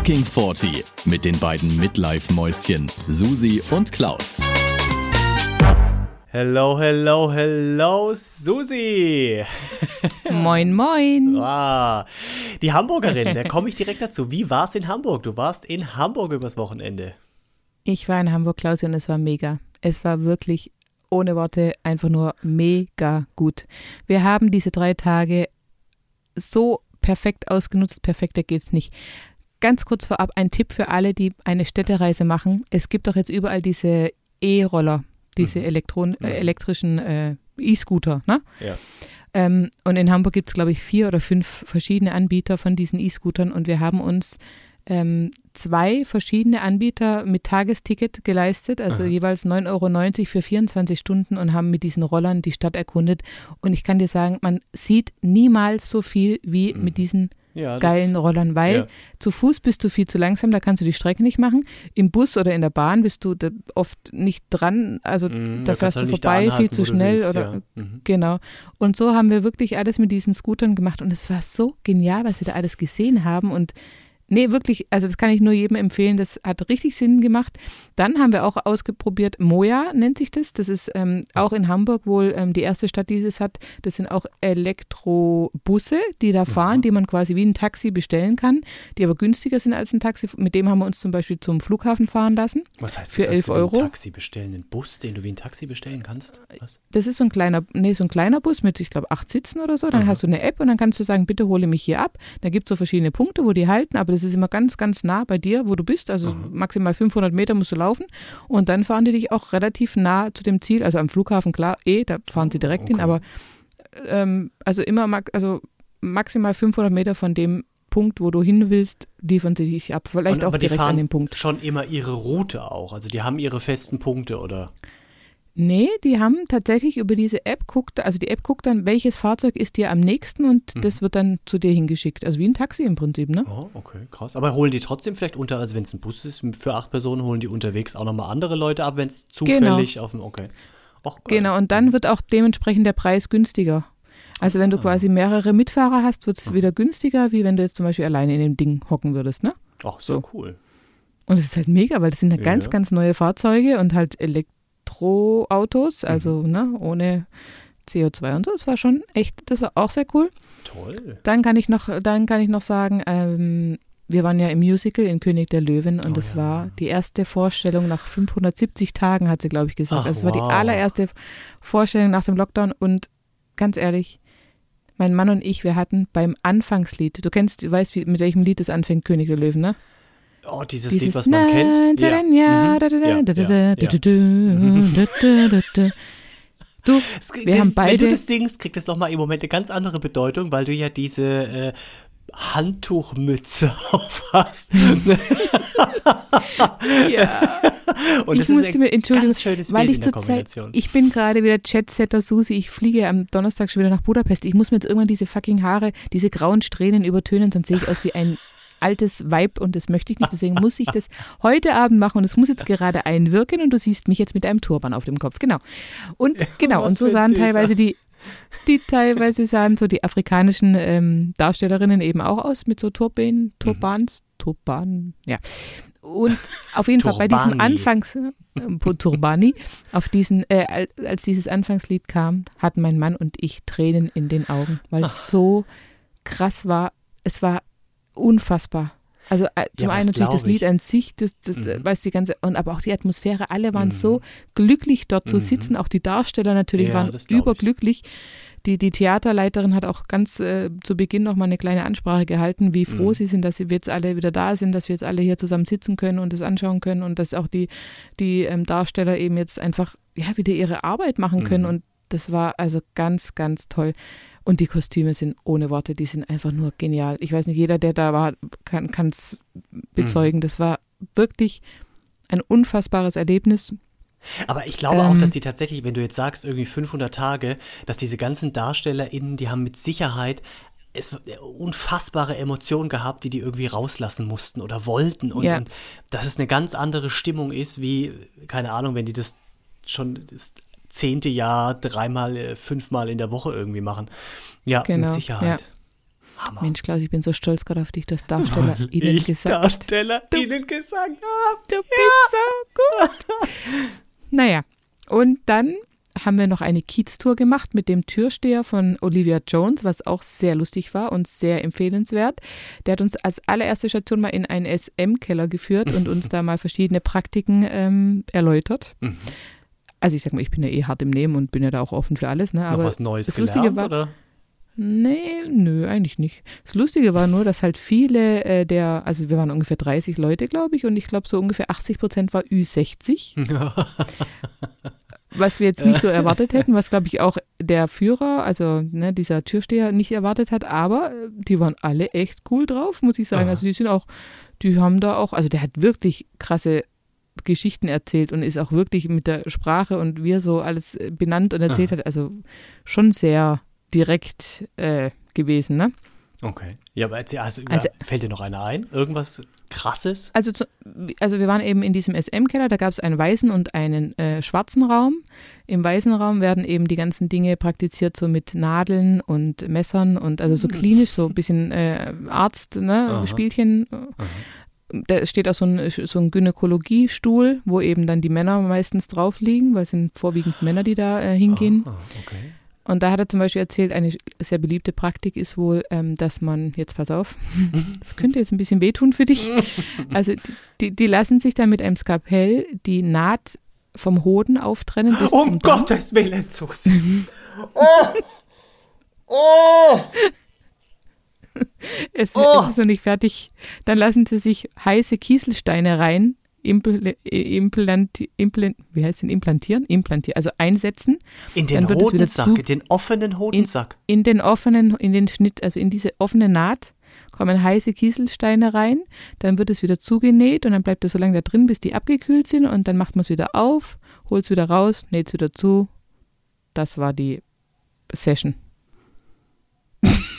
Fucking 40 mit den beiden Midlife-Mäuschen Susi und Klaus. Hello, hello, hello, Susi. Moin, moin. Ah, die Hamburgerin, da komme ich direkt dazu. Wie war es in Hamburg? Du warst in Hamburg übers Wochenende. Ich war in Hamburg, Klaus, und es war mega. Es war wirklich ohne Worte einfach nur mega gut. Wir haben diese drei Tage so perfekt ausgenutzt, perfekter geht's nicht. Ganz kurz vorab ein Tipp für alle, die eine Städtereise machen. Es gibt doch jetzt überall diese E-Roller, diese Mhm. Elektron äh, elektrischen äh, E-Scooter. Ne? Ja. Ähm, und in Hamburg gibt es, glaube ich, vier oder fünf verschiedene Anbieter von diesen E-Scootern und wir haben uns ähm, zwei verschiedene Anbieter mit Tagesticket geleistet, also Aha. jeweils 9,90 Euro für 24 Stunden und haben mit diesen Rollern die Stadt erkundet. Und ich kann dir sagen, man sieht niemals so viel wie Mhm. mit diesen ja geilen Rollern, weil ja. zu Fuß bist du viel zu langsam, da kannst du die Strecke nicht machen. Im Bus oder in der Bahn bist du da oft nicht dran, also Mhm, da fährst du vorbei, anhalten, viel zu schnell willst, oder ja. Mhm. Genau. Und so haben wir wirklich alles mit diesen Scootern gemacht und es war so genial, was wir da alles gesehen haben und nee, wirklich, also das kann ich nur jedem empfehlen, das hat richtig Sinn gemacht. Dann haben wir auch ausprobiert, Moja nennt sich das, das ist ähm, auch in Hamburg wohl ähm, die erste Stadt, die es hat. Das sind auch Elektrobusse, die da fahren, die man quasi wie ein Taxi bestellen kann, die aber günstiger sind als ein Taxi. Mit dem haben wir uns zum Beispiel zum Flughafen fahren lassen. Was heißt, Für du kannst 11 du wie ein Euro? Taxi bestellen, einen Bus, den du wie ein Taxi bestellen kannst? Was? Das ist so ein kleiner, nee, so ein kleiner Bus mit, ich glaube, acht Sitzen oder so. Dann Aha. hast du eine App und dann kannst du sagen, bitte hole mich hier ab. Da gibt es so verschiedene Punkte, wo die halten, aber das ist immer ganz, ganz nah bei dir, wo du bist. Also maximal 500 Meter musst du laufen und dann fahren die dich auch relativ nah zu dem Ziel. Also am Flughafen, klar, eh, da fahren sie direkt hin, okay. aber ähm, also immer, also maximal 500 Meter von dem Punkt, wo du hin willst, liefern sie dich ab. Vielleicht Und, auch aber die direkt fahren an dem Punkt. schon immer ihre Route auch. Also die haben ihre festen Punkte, oder? Nee, die haben tatsächlich über diese App guckt, also die App guckt dann, welches Fahrzeug ist dir am nächsten und Mhm. das wird dann zu dir hingeschickt. Also wie ein Taxi im Prinzip, ne? Oh, okay, krass. Aber holen die trotzdem vielleicht unter, also wenn es ein Bus ist für acht Personen, holen die unterwegs auch nochmal andere Leute ab, wenn es zufällig auf dem, okay. Och. Genau, und dann wird auch dementsprechend der Preis günstiger. Also wenn du Ah. quasi mehrere Mitfahrer hast, wird es wieder günstiger, wie wenn du jetzt zum Beispiel alleine in dem Ding hocken würdest, ne? Ach, so so. cool. Und es ist halt mega, weil das sind halt ganz, Ja. ganz neue Fahrzeuge und halt Elektroautos, also Mhm. ne, ohne CO2 und so. Das war schon echt, das war auch sehr cool. Toll. Dann kann ich noch, dann kann ich noch sagen, ähm, wir waren ja im Musical in König der Löwen und Oh das ja. war die erste Vorstellung nach 570 Tagen, hat sie, glaube ich, gesagt. Ach, also es war wow. die allererste Vorstellung nach dem Lockdown und ganz ehrlich, mein Mann und ich, wir hatten beim Anfangslied, du kennst, du weißt, wie, mit welchem Lied es anfängt, König der Löwen, ne? Oh, dieses, Dieses Lied, was man kennt. Ja. Du, Wir das, haben Wenn beide- du das singst, kriegt das nochmal im Moment eine ganz andere Bedeutung, weil du ja diese äh, Handtuchmütze auf hast. ja. Und ich das ist musste ein mir entschuldigen, ganz schönes weil Bild ich in der zur Zeit, Kombination. ich bin gerade wieder Chatsetter Susi, ich fliege am Donnerstag schon wieder nach Budapest. Ich muss mir jetzt irgendwann diese fucking Haare, diese grauen Strähnen übertönen, sonst sehe ich aus wie ein altes Weib und das möchte ich nicht. Deswegen muss ich das heute Abend machen und es muss jetzt gerade einwirken und du siehst mich jetzt mit einem Turban auf dem Kopf. Genau. Und genau, was und so sahen teilweise die die teilweise sahen so die afrikanischen ähm, Darstellerinnen eben auch aus mit so Turban, Turbans, Turban, ja. Und auf jeden Fall bei diesem. Anfangs äh, Turbani, auf diesen, äh, al- als dieses Anfangslied kam, hatten mein Mann und ich Tränen in den Augen, weil es so krass war. Es war unfassbar. Also äh, zum das einen natürlich das glaub ich. Lied an sich, das, das Mhm. äh, weiß die ganze, und aber auch die Atmosphäre, alle waren Mhm. so glücklich dort zu Mhm. sitzen, auch die Darsteller natürlich Ja, waren ich. überglücklich. Die, die Theaterleiterin hat auch ganz äh, zu Beginn noch mal eine kleine Ansprache gehalten, wie froh Mhm. sie sind, dass sie jetzt alle wieder da sind, dass wir jetzt alle hier zusammen sitzen können und das anschauen können und dass auch die, die ähm, Darsteller eben jetzt einfach ja, wieder ihre Arbeit machen können. Mhm. Und das war also ganz, ganz toll. Und die Kostüme sind ohne Worte, die sind einfach nur genial. Ich weiß nicht, jeder, der da war, kann es bezeugen. Mhm. Das war wirklich ein unfassbares Erlebnis. Aber ich glaube auch, Ähm. dass die tatsächlich, wenn du jetzt sagst, irgendwie 500 Tage, dass diese ganzen DarstellerInnen, die haben mit Sicherheit es unfassbare Emotionen gehabt, die die irgendwie rauslassen mussten oder wollten. Und, Ja. und dass es eine ganz andere Stimmung ist, wie, keine Ahnung, wenn die das schon zehnte Jahr dreimal, äh, fünfmal in der Woche irgendwie machen. Ja, Genau, mit Sicherheit. Hammer. Mensch, Klaus, ich bin so stolz gerade auf dich, dass Darsteller Weil ihnen ich gesagt. Darsteller ihnen gesagt habe. Du bist so gut. naja, und dann haben wir noch eine Kiez-Tour gemacht mit dem Türsteher von Olivia Jones, was auch sehr lustig war und sehr empfehlenswert. Der hat uns als allererste Station mal in einen SM-Keller geführt und uns da mal verschiedene Praktiken ähm, erläutert. Also ich sag mal, ich bin ja eh hart im Nehmen und bin ja da auch offen für alles. Ne? Noch Aber was Neues das gelernt, Lustige war, oder? Nee, nö, eigentlich nicht. Das Lustige war nur, dass halt viele äh, der, also wir waren ungefähr 30 Leute, glaube ich, und ich glaube so ungefähr 80 Prozent war Ü60, was wir jetzt nicht so erwartet hätten, was glaube ich auch der Führer, also ne, dieser Türsteher nicht erwartet hat, aber äh, die waren alle echt cool drauf, muss ich sagen. Aha. Also die sind auch, die haben da auch, also der hat wirklich krasse Geschichten erzählt und ist auch wirklich mit der Sprache und wie er so alles äh, benannt und erzählt Aha. hat, also schon sehr direkt äh, gewesen, ne? Okay. Ja, aber erzähl, also, Also- ja, fällt dir noch einer ein? Irgendwas krasses? Also, zu, also wir waren eben in diesem SM-Keller, da gab es einen weißen und einen äh, schwarzen Raum. Im weißen Raum werden eben die ganzen Dinge praktiziert, so mit Nadeln und Messern und also so klinisch, so ein bisschen äh, Arzt, ne, Aha. Spielchen. Da steht auch so ein, so ein Gynäkologiestuhl, wo eben dann die Männer meistens drauf liegen, weil es sind vorwiegend Männer, die da äh, hingehen. Ah, okay. Und da hat er zum Beispiel erzählt, eine sehr beliebte Praktik ist wohl, ähm, dass man, jetzt pass auf, das könnte jetzt ein bisschen wehtun für dich. Also die, die, lassen sich dann mit einem Skalpell die Naht vom Hoden auftrennen. Bis Um. Gottes Willen, Susi. oh! Oh! Es, Oh. es ist noch nicht fertig. Dann lassen sie sich heiße Kieselsteine rein, impl, äh, implant, implant, wie heißt denn implantieren? Implantieren, also einsetzen In den Hodensack, zu- in den offenen Hodensack. in den offenen, in den Schnitt, also in diese offene Naht kommen heiße Kieselsteine rein, dann wird es wieder zugenäht und dann bleibt es so lange da drin, bis die abgekühlt sind und dann macht man es wieder auf, holt es wieder raus, näht es wieder zu. Das war die Session.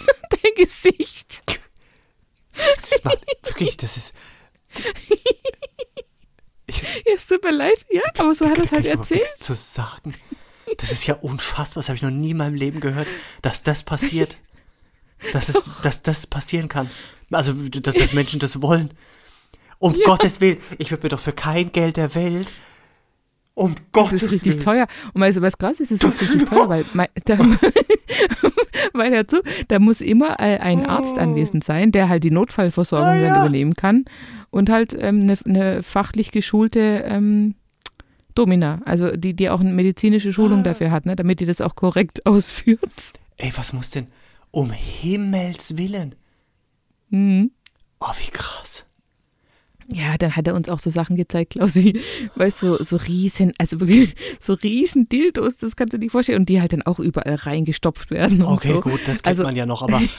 Dein Gesicht. Das macht wirklich, das ist. Ja, Es tut mir leid, ja, aber so hat er es halt erzählt. nichts zu sagen. Das ist ja unfassbar. Das habe ich noch nie in meinem Leben gehört, dass das passiert. Dass, es, dass das passieren kann. Also, dass, dass Menschen das wollen. Um Gottes Willen. Ich würde mir doch für kein Geld der Welt. Um Das Gottes ist richtig Willen. teuer. Und weißt du, was krass ist? Es Das ist richtig teuer, weil, mei- da, weil dazu, da muss immer äh, ein Arzt anwesend sein, der halt die Notfallversorgung Oh. Ah, dann ja. übernehmen kann und halt ähm, eine, eine fachlich geschulte ähm, Domina, also die, die auch eine medizinische Schulung Ah. dafür hat, ne, damit die das auch korrekt ausführt. Ey, was muss denn? Um Himmels Willen. Mhm. Oh, wie krass. Dann hat er uns auch so Sachen gezeigt, Klaus, wie, weißt du, so, so riesen, also wirklich so riesen Dildos, das kannst du dir nicht vorstellen, und die halt dann auch überall reingestopft werden und Okay, so. gut, das kennt Also- man ja noch, aber.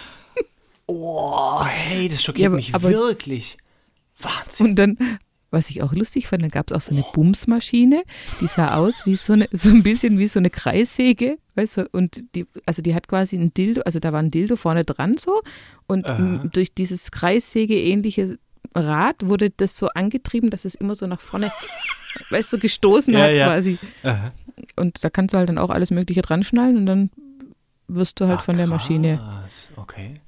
Oh, hey, das schockiert Ja, aber- mich aber- wirklich. Wahnsinn. Und dann, was ich auch lustig fand, dann gab es auch so eine Bumsmaschine, die sah aus wie so eine, so ein bisschen wie so eine Kreissäge, weißt du, und die, also die hat quasi ein Dildo, also da war ein Dildo vorne dran so und Aha. m, durch dieses Kreissäge-ähnliche Rad wurde das so angetrieben, dass es immer so nach vorne, weißt du, gestoßen Ja, hat ja. quasi. Aha. Und da kannst du halt dann auch alles Mögliche dran schnallen und dann wirst du halt Ah, von der Maschine krass. Okay.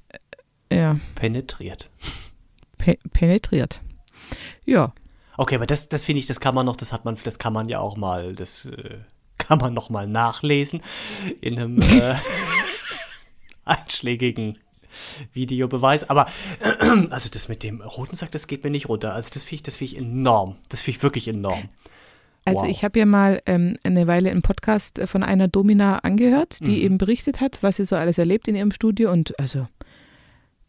ja, Penetriert. pe penetriert. Ja, Okay, aber das, das finde ich, das kann man noch, das hat man, das kann man ja auch mal, das äh, kann man noch mal nachlesen in einem äh, einschlägigen Videobeweis. Aber also das mit dem Hodensack, das geht mir nicht runter. Also das finde ich, das finde ich enorm. Das finde ich wirklich enorm. Also Wow. ich habe ja mal ähm, eine Weile einen Podcast äh, von einer Domina angehört, die Mhm. eben berichtet hat, was sie so alles erlebt in ihrem Studio und also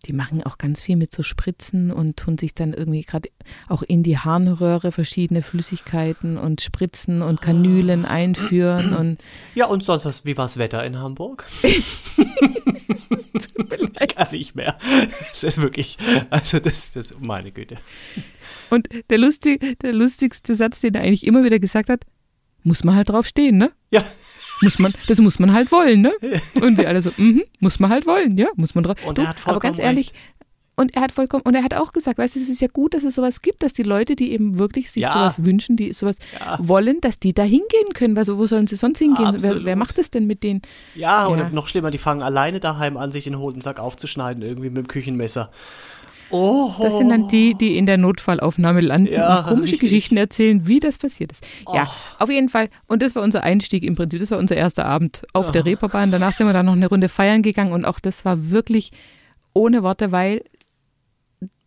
die machen auch ganz viel mit so Spritzen und tun sich dann irgendwie gerade auch in die Harnröhre verschiedene Flüssigkeiten und Spritzen und Kanülen Ah. einführen und Ja, und sonst was, wie war das Wetter in Hamburg? ich kann nicht mehr. Es ist wirklich, also das, das, meine Güte. und der, lustig, der lustigste Satz, den er eigentlich immer wieder gesagt hat, muss man halt drauf stehen, ne? Ja, Muss man, das muss man halt wollen, ne? Und wir alle so, mhm, muss man halt wollen, ja, muss man drauf. Und du, er aber ganz ehrlich, und er hat vollkommen, und er hat auch gesagt, weißt du, es ist ja gut, dass es sowas gibt, dass die Leute, die eben wirklich sich Ja. sowas wünschen, die sowas Ja. wollen, dass die da hingehen können. Weil so, wo sollen sie sonst hingehen? Wer, wer macht das denn mit denen? Ja, Ja. oder noch schlimmer, die fangen alleine daheim an, sich den Hodensack aufzuschneiden, irgendwie mit dem Küchenmesser. Oh, Das sind dann die, die in der Notfallaufnahme landen Ja, und komische richtig. Geschichten erzählen, wie das passiert ist. Ja, Oh. auf jeden Fall. Und das war unser Einstieg im Prinzip. Das war unser erster Abend auf der Reeperbahn. Danach sind wir dann noch eine Runde feiern gegangen und auch das war wirklich ohne Worte, weil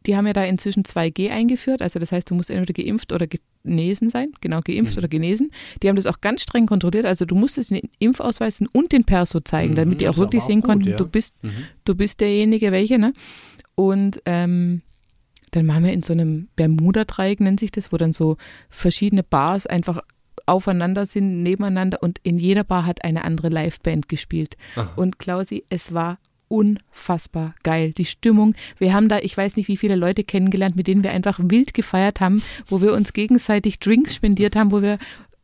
die haben ja da inzwischen 2G eingeführt. Also das heißt, du musst entweder geimpft oder genesen sein. Genau, geimpft oder genesen. Die haben das auch ganz streng kontrolliert. Also du musstest den Impfausweis und den Perso zeigen, Mhm, damit die das auch wirklich auch sehen gut, konnten, ja. du bist Mhm. du bist derjenige, welche, ne? Und ähm, dann waren wir in so einem Bermuda-Dreieck, nennt sich das, wo dann so verschiedene Bars einfach aufeinander sind, nebeneinander und in jeder Bar hat eine andere Liveband gespielt. Aha. Und Klausi, es war unfassbar geil. Die Stimmung, wir haben da, ich weiß nicht, wie viele Leute kennengelernt, mit denen wir einfach wild gefeiert haben, wo wir uns gegenseitig Drinks spendiert haben, wo wir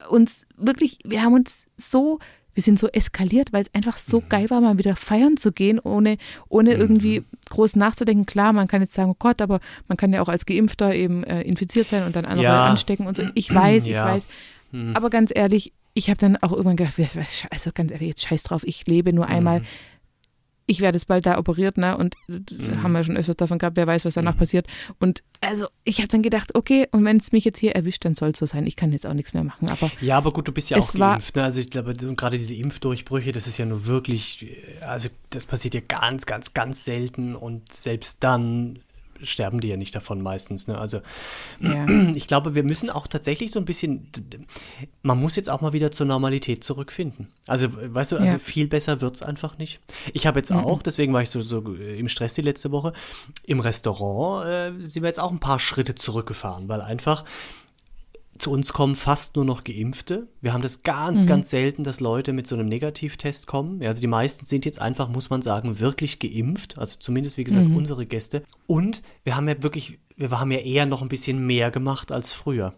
uns wirklich, wir haben uns so, wir sind so eskaliert, weil es einfach so geil war, mal wieder feiern zu gehen, ohne, ohne irgendwie groß nachzudenken. Klar, man kann jetzt sagen, oh Gott, aber man kann ja auch als Geimpfter eben äh, infiziert sein und dann andere Ja. anstecken und so. Ich weiß, ich Ja. weiß. Aber ganz ehrlich, ich habe dann auch irgendwann gedacht, also ganz ehrlich, jetzt scheiß drauf, ich lebe nur einmal. Ich werde jetzt bald da operiert, ne? Und äh, haben wir schon öfters davon gehabt, wer weiß, was danach passiert. Und also ich habe dann gedacht, okay, und wenn es mich jetzt hier erwischt, dann soll es so sein. Ich kann jetzt auch nichts mehr machen. Aber Ja, aber gut, du bist ja auch geimpft. Ne? Also ich glaube, gerade diese Impfdurchbrüche, das ist ja nur wirklich, äh, also das passiert ja ganz, ganz, ganz selten und selbst dann sterben die ja nicht davon meistens. Ne? Also ja. ich glaube, wir müssen auch tatsächlich so ein bisschen, man muss jetzt auch mal wieder zur Normalität zurückfinden. Also, weißt du, also Ja. viel besser wird es einfach nicht. Ich habe jetzt auch, deswegen war ich so, so im Stress die letzte Woche, im Restaurant äh, sind wir jetzt auch ein paar Schritte zurückgefahren, weil einfach zu uns kommen fast nur noch Geimpfte. Wir haben das ganz, ganz selten, dass Leute mit so einem Negativtest kommen. Also die meisten sind jetzt einfach, muss man sagen, wirklich geimpft. Also zumindest, wie gesagt, unsere Gäste. Und wir haben ja wirklich, wir haben ja eher noch ein bisschen mehr gemacht als früher.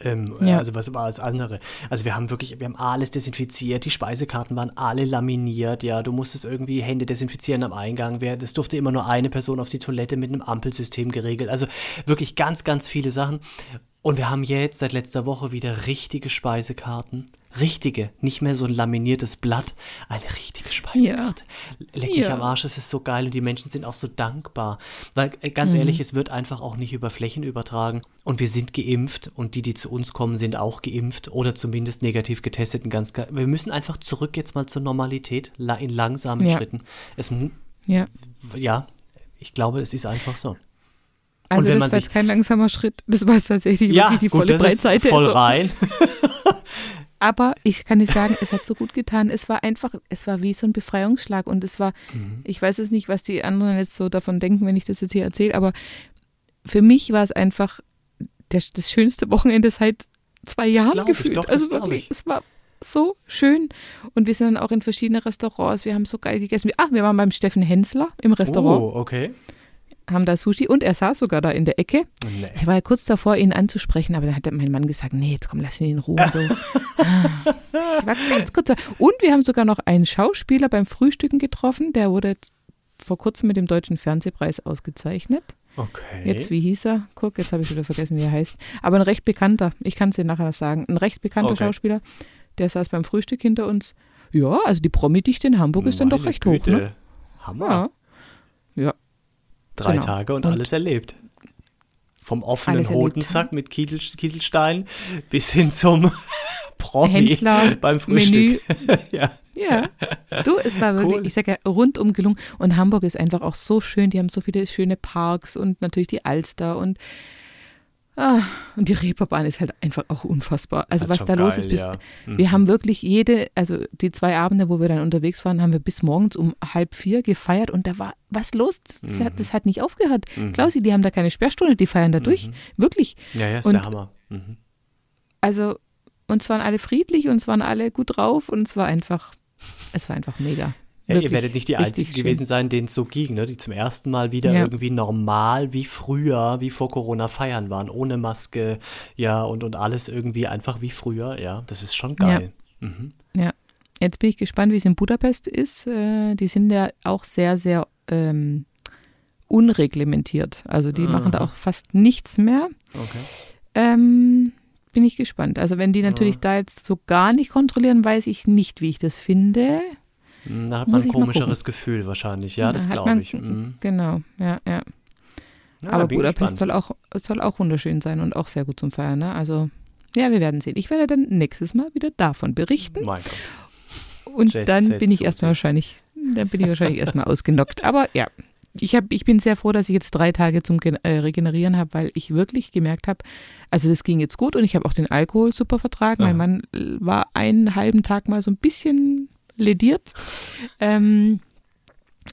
Ähm, Ja. Also was war als andere. Also wir haben wirklich, wir haben alles desinfiziert, die Speisekarten waren alle laminiert, ja, du musstest irgendwie Hände desinfizieren am Eingang, wer, das durfte immer nur eine Person auf die Toilette mit einem Ampelsystem geregelt. Also wirklich ganz, ganz viele Sachen. Und wir haben jetzt seit letzter Woche wieder richtige Speisekarten. Richtige, nicht mehr so ein laminiertes Blatt, eine richtige Speisekarte. Leck mich Ja. am Arsch, das ist so geil und die Menschen sind auch so dankbar. Weil äh, ganz Mhm. ehrlich, es wird einfach auch nicht über Flächen übertragen und wir sind geimpft und die, die zu uns kommen, sind auch geimpft oder zumindest negativ getestet. Und ganz, wir müssen einfach zurück jetzt mal zur Normalität in langsamen Ja. Schritten. Es, ja. ja, ich glaube, es ist einfach so. Also das war jetzt kein langsamer Schritt. Das war tatsächlich wirklich die volle das Breitseite. ist voll so. rein. Aber ich kann dir sagen, es hat so gut getan. Es war einfach, es war wie so ein Befreiungsschlag. Und es war, Mhm. ich weiß jetzt nicht, was die anderen jetzt so davon denken, wenn ich das jetzt hier erzähle, aber für mich war es einfach der, das schönste Wochenende seit zwei Jahren gefühlt. doch, also wirklich, ich. es war so schön. Und wir sind dann auch in verschiedene Restaurants. Wir haben so geil gegessen. Ah, wir waren beim Steffen Hensler im Restaurant, Oh, okay. Haben da Sushi und er saß sogar da in der Ecke. Nee. Ich war ja kurz davor, ihn anzusprechen, aber dann hat mein Mann gesagt, nee, jetzt komm, lass ihn in Ruhe. und So. Ich war ganz kurz da. Und wir haben sogar noch einen Schauspieler beim Frühstücken getroffen, der wurde vor kurzem mit dem Deutschen Fernsehpreis ausgezeichnet. Okay. Jetzt, wie hieß er? Guck, jetzt habe ich wieder vergessen, wie er heißt. Aber ein recht bekannter, ich kann es dir nachher sagen, ein recht bekannter Okay. Schauspieler, der saß beim Frühstück hinter uns. Ja, also die Promi-Dichte in Hamburg ist dann doch Meine recht hoch, ne? Güte. Hammer. Ja. Ja. Drei Genau. Tage und, Und- alles erlebt. Vom offenen. Hodensack mit Kiesel, Kieselstein bis hin zum Promi Hensler, beim Frühstück. ja. Ja, du, es war wirklich, Cool. ich sage ja, rundum gelungen. Und Hamburg ist einfach auch so schön. Die haben so viele schöne Parks und natürlich die Alster und, ah, und die Reeperbahn ist halt einfach auch unfassbar. Also halt was da los geil, ist, bis, ja. Mhm. wir haben wirklich jede, also die zwei Abende, wo wir dann unterwegs waren, haben wir bis morgens um halb vier gefeiert und da war was los. Das, Mhm. hat, das hat nicht aufgehört. Klausi, die haben da keine Sperrstunde, die feiern da durch. Wirklich. Ja, ja, ist Und- der Hammer. Mhm. Also, uns waren alle friedlich und es waren alle gut drauf und es war einfach, es war einfach mega. Ja, ihr werdet nicht die Einzigen schön. gewesen sein, denen es so ging, ne? die zum ersten Mal wieder Ja. irgendwie normal wie früher, wie vor Corona feiern waren, ohne Maske, ja, und, und alles irgendwie einfach wie früher, ja, das ist schon geil. Mhm. Ja, jetzt bin ich gespannt, wie es in Budapest ist. Äh, die sind ja auch sehr, sehr ähm, unreglementiert. Also die machen da auch fast nichts mehr. Okay. Ähm, bin ich gespannt. Also wenn die natürlich da jetzt so gar nicht kontrollieren, weiß ich nicht, wie ich das finde. Hm, Da hat man ein komischeres Gefühl wahrscheinlich. Ja, Da das hat glaube man- ich. Mhm. Genau, ja, ja. Ja, Aber Budapest soll auch, soll auch wunderschön sein und auch sehr gut zum Feiern. Ne? Also, ja, wir werden sehen. Ich werde dann nächstes Mal wieder davon berichten. Mein Gott. Und Jet dann bin ich erstmal wahrscheinlich, dann bin ich wahrscheinlich erstmal ausgenockt. Aber ja, ich, hab, ich bin sehr froh, dass ich jetzt drei Tage zum Gen äh, Regenerieren habe, weil ich wirklich gemerkt habe, also das ging jetzt gut und ich habe auch den Alkohol super vertragen. Aha. Mein Mann äh, war einen halben Tag mal so ein bisschen lediert. Ähm,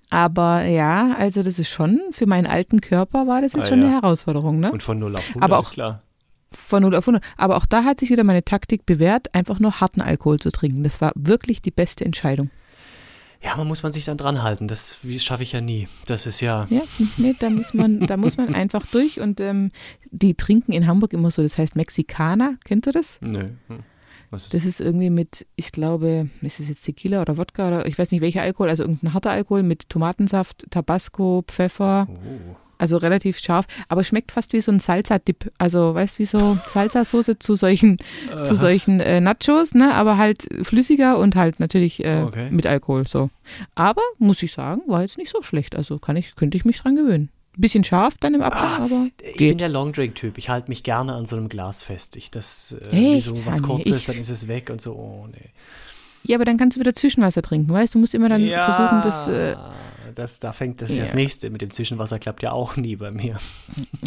aber ja, also das ist schon, für meinen alten Körper war das jetzt Ah, schon ja. eine Herausforderung, ne? Und von 0 auf 100, Aber auch- klar. Von 0 auf 100. Aber auch da hat sich wieder meine Taktik bewährt, einfach nur harten Alkohol zu trinken. Das war wirklich die beste Entscheidung. Ja, man muss man sich dann dran halten. Das schaffe ich ja nie. Das ist ja. Ja, nee, da muss man, da muss man einfach durch und ähm, die trinken in Hamburg immer so, das heißt Mexikaner, kennt ihr das? Nö. Hm. Was ist Das ist irgendwie mit, ich glaube, ist es jetzt Tequila oder Wodka oder ich weiß nicht welcher Alkohol, also irgendein harter Alkohol mit Tomatensaft, Tabasco, Pfeffer, Oh. also relativ scharf, aber schmeckt fast wie so ein Salsa-Dip, also weißt wie so Salsa-Soße zu solchen, zu solchen äh, Nachos, ne, aber halt flüssiger und halt natürlich äh, Okay. mit Alkohol so. Aber muss ich sagen, war jetzt nicht so schlecht, also kann ich, könnte ich mich dran gewöhnen. Bisschen scharf dann im Abgang, aber Ich bin der Longdrink-Typ. Ich halte mich gerne an so einem Glas fest. Ich das, äh, Echt? so was Ah, kurzes, dann ist es weg und so. Oh, nee. Ja, aber dann kannst du wieder Zwischenwasser trinken, weißt du? Du musst immer dann versuchen, das. Äh, das, da fängt das ja. das Ja. nächste. Mit dem Zwischenwasser klappt ja auch nie bei mir.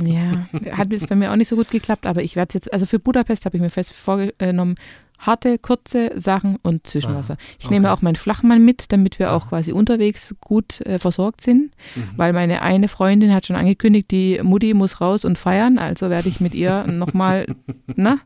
ja, hat jetzt bei mir auch nicht so gut geklappt, aber ich werde jetzt, also für Budapest habe ich mir fest vorgenommen, harte, kurze Sachen und Zwischenwasser. Ich nehme okay. auch meinen Flachmann mit, damit wir auch quasi unterwegs gut äh, versorgt sind, Mhm. weil meine eine Freundin hat schon angekündigt, die Mutti muss raus und feiern, also werde ich mit ihr nochmal, na,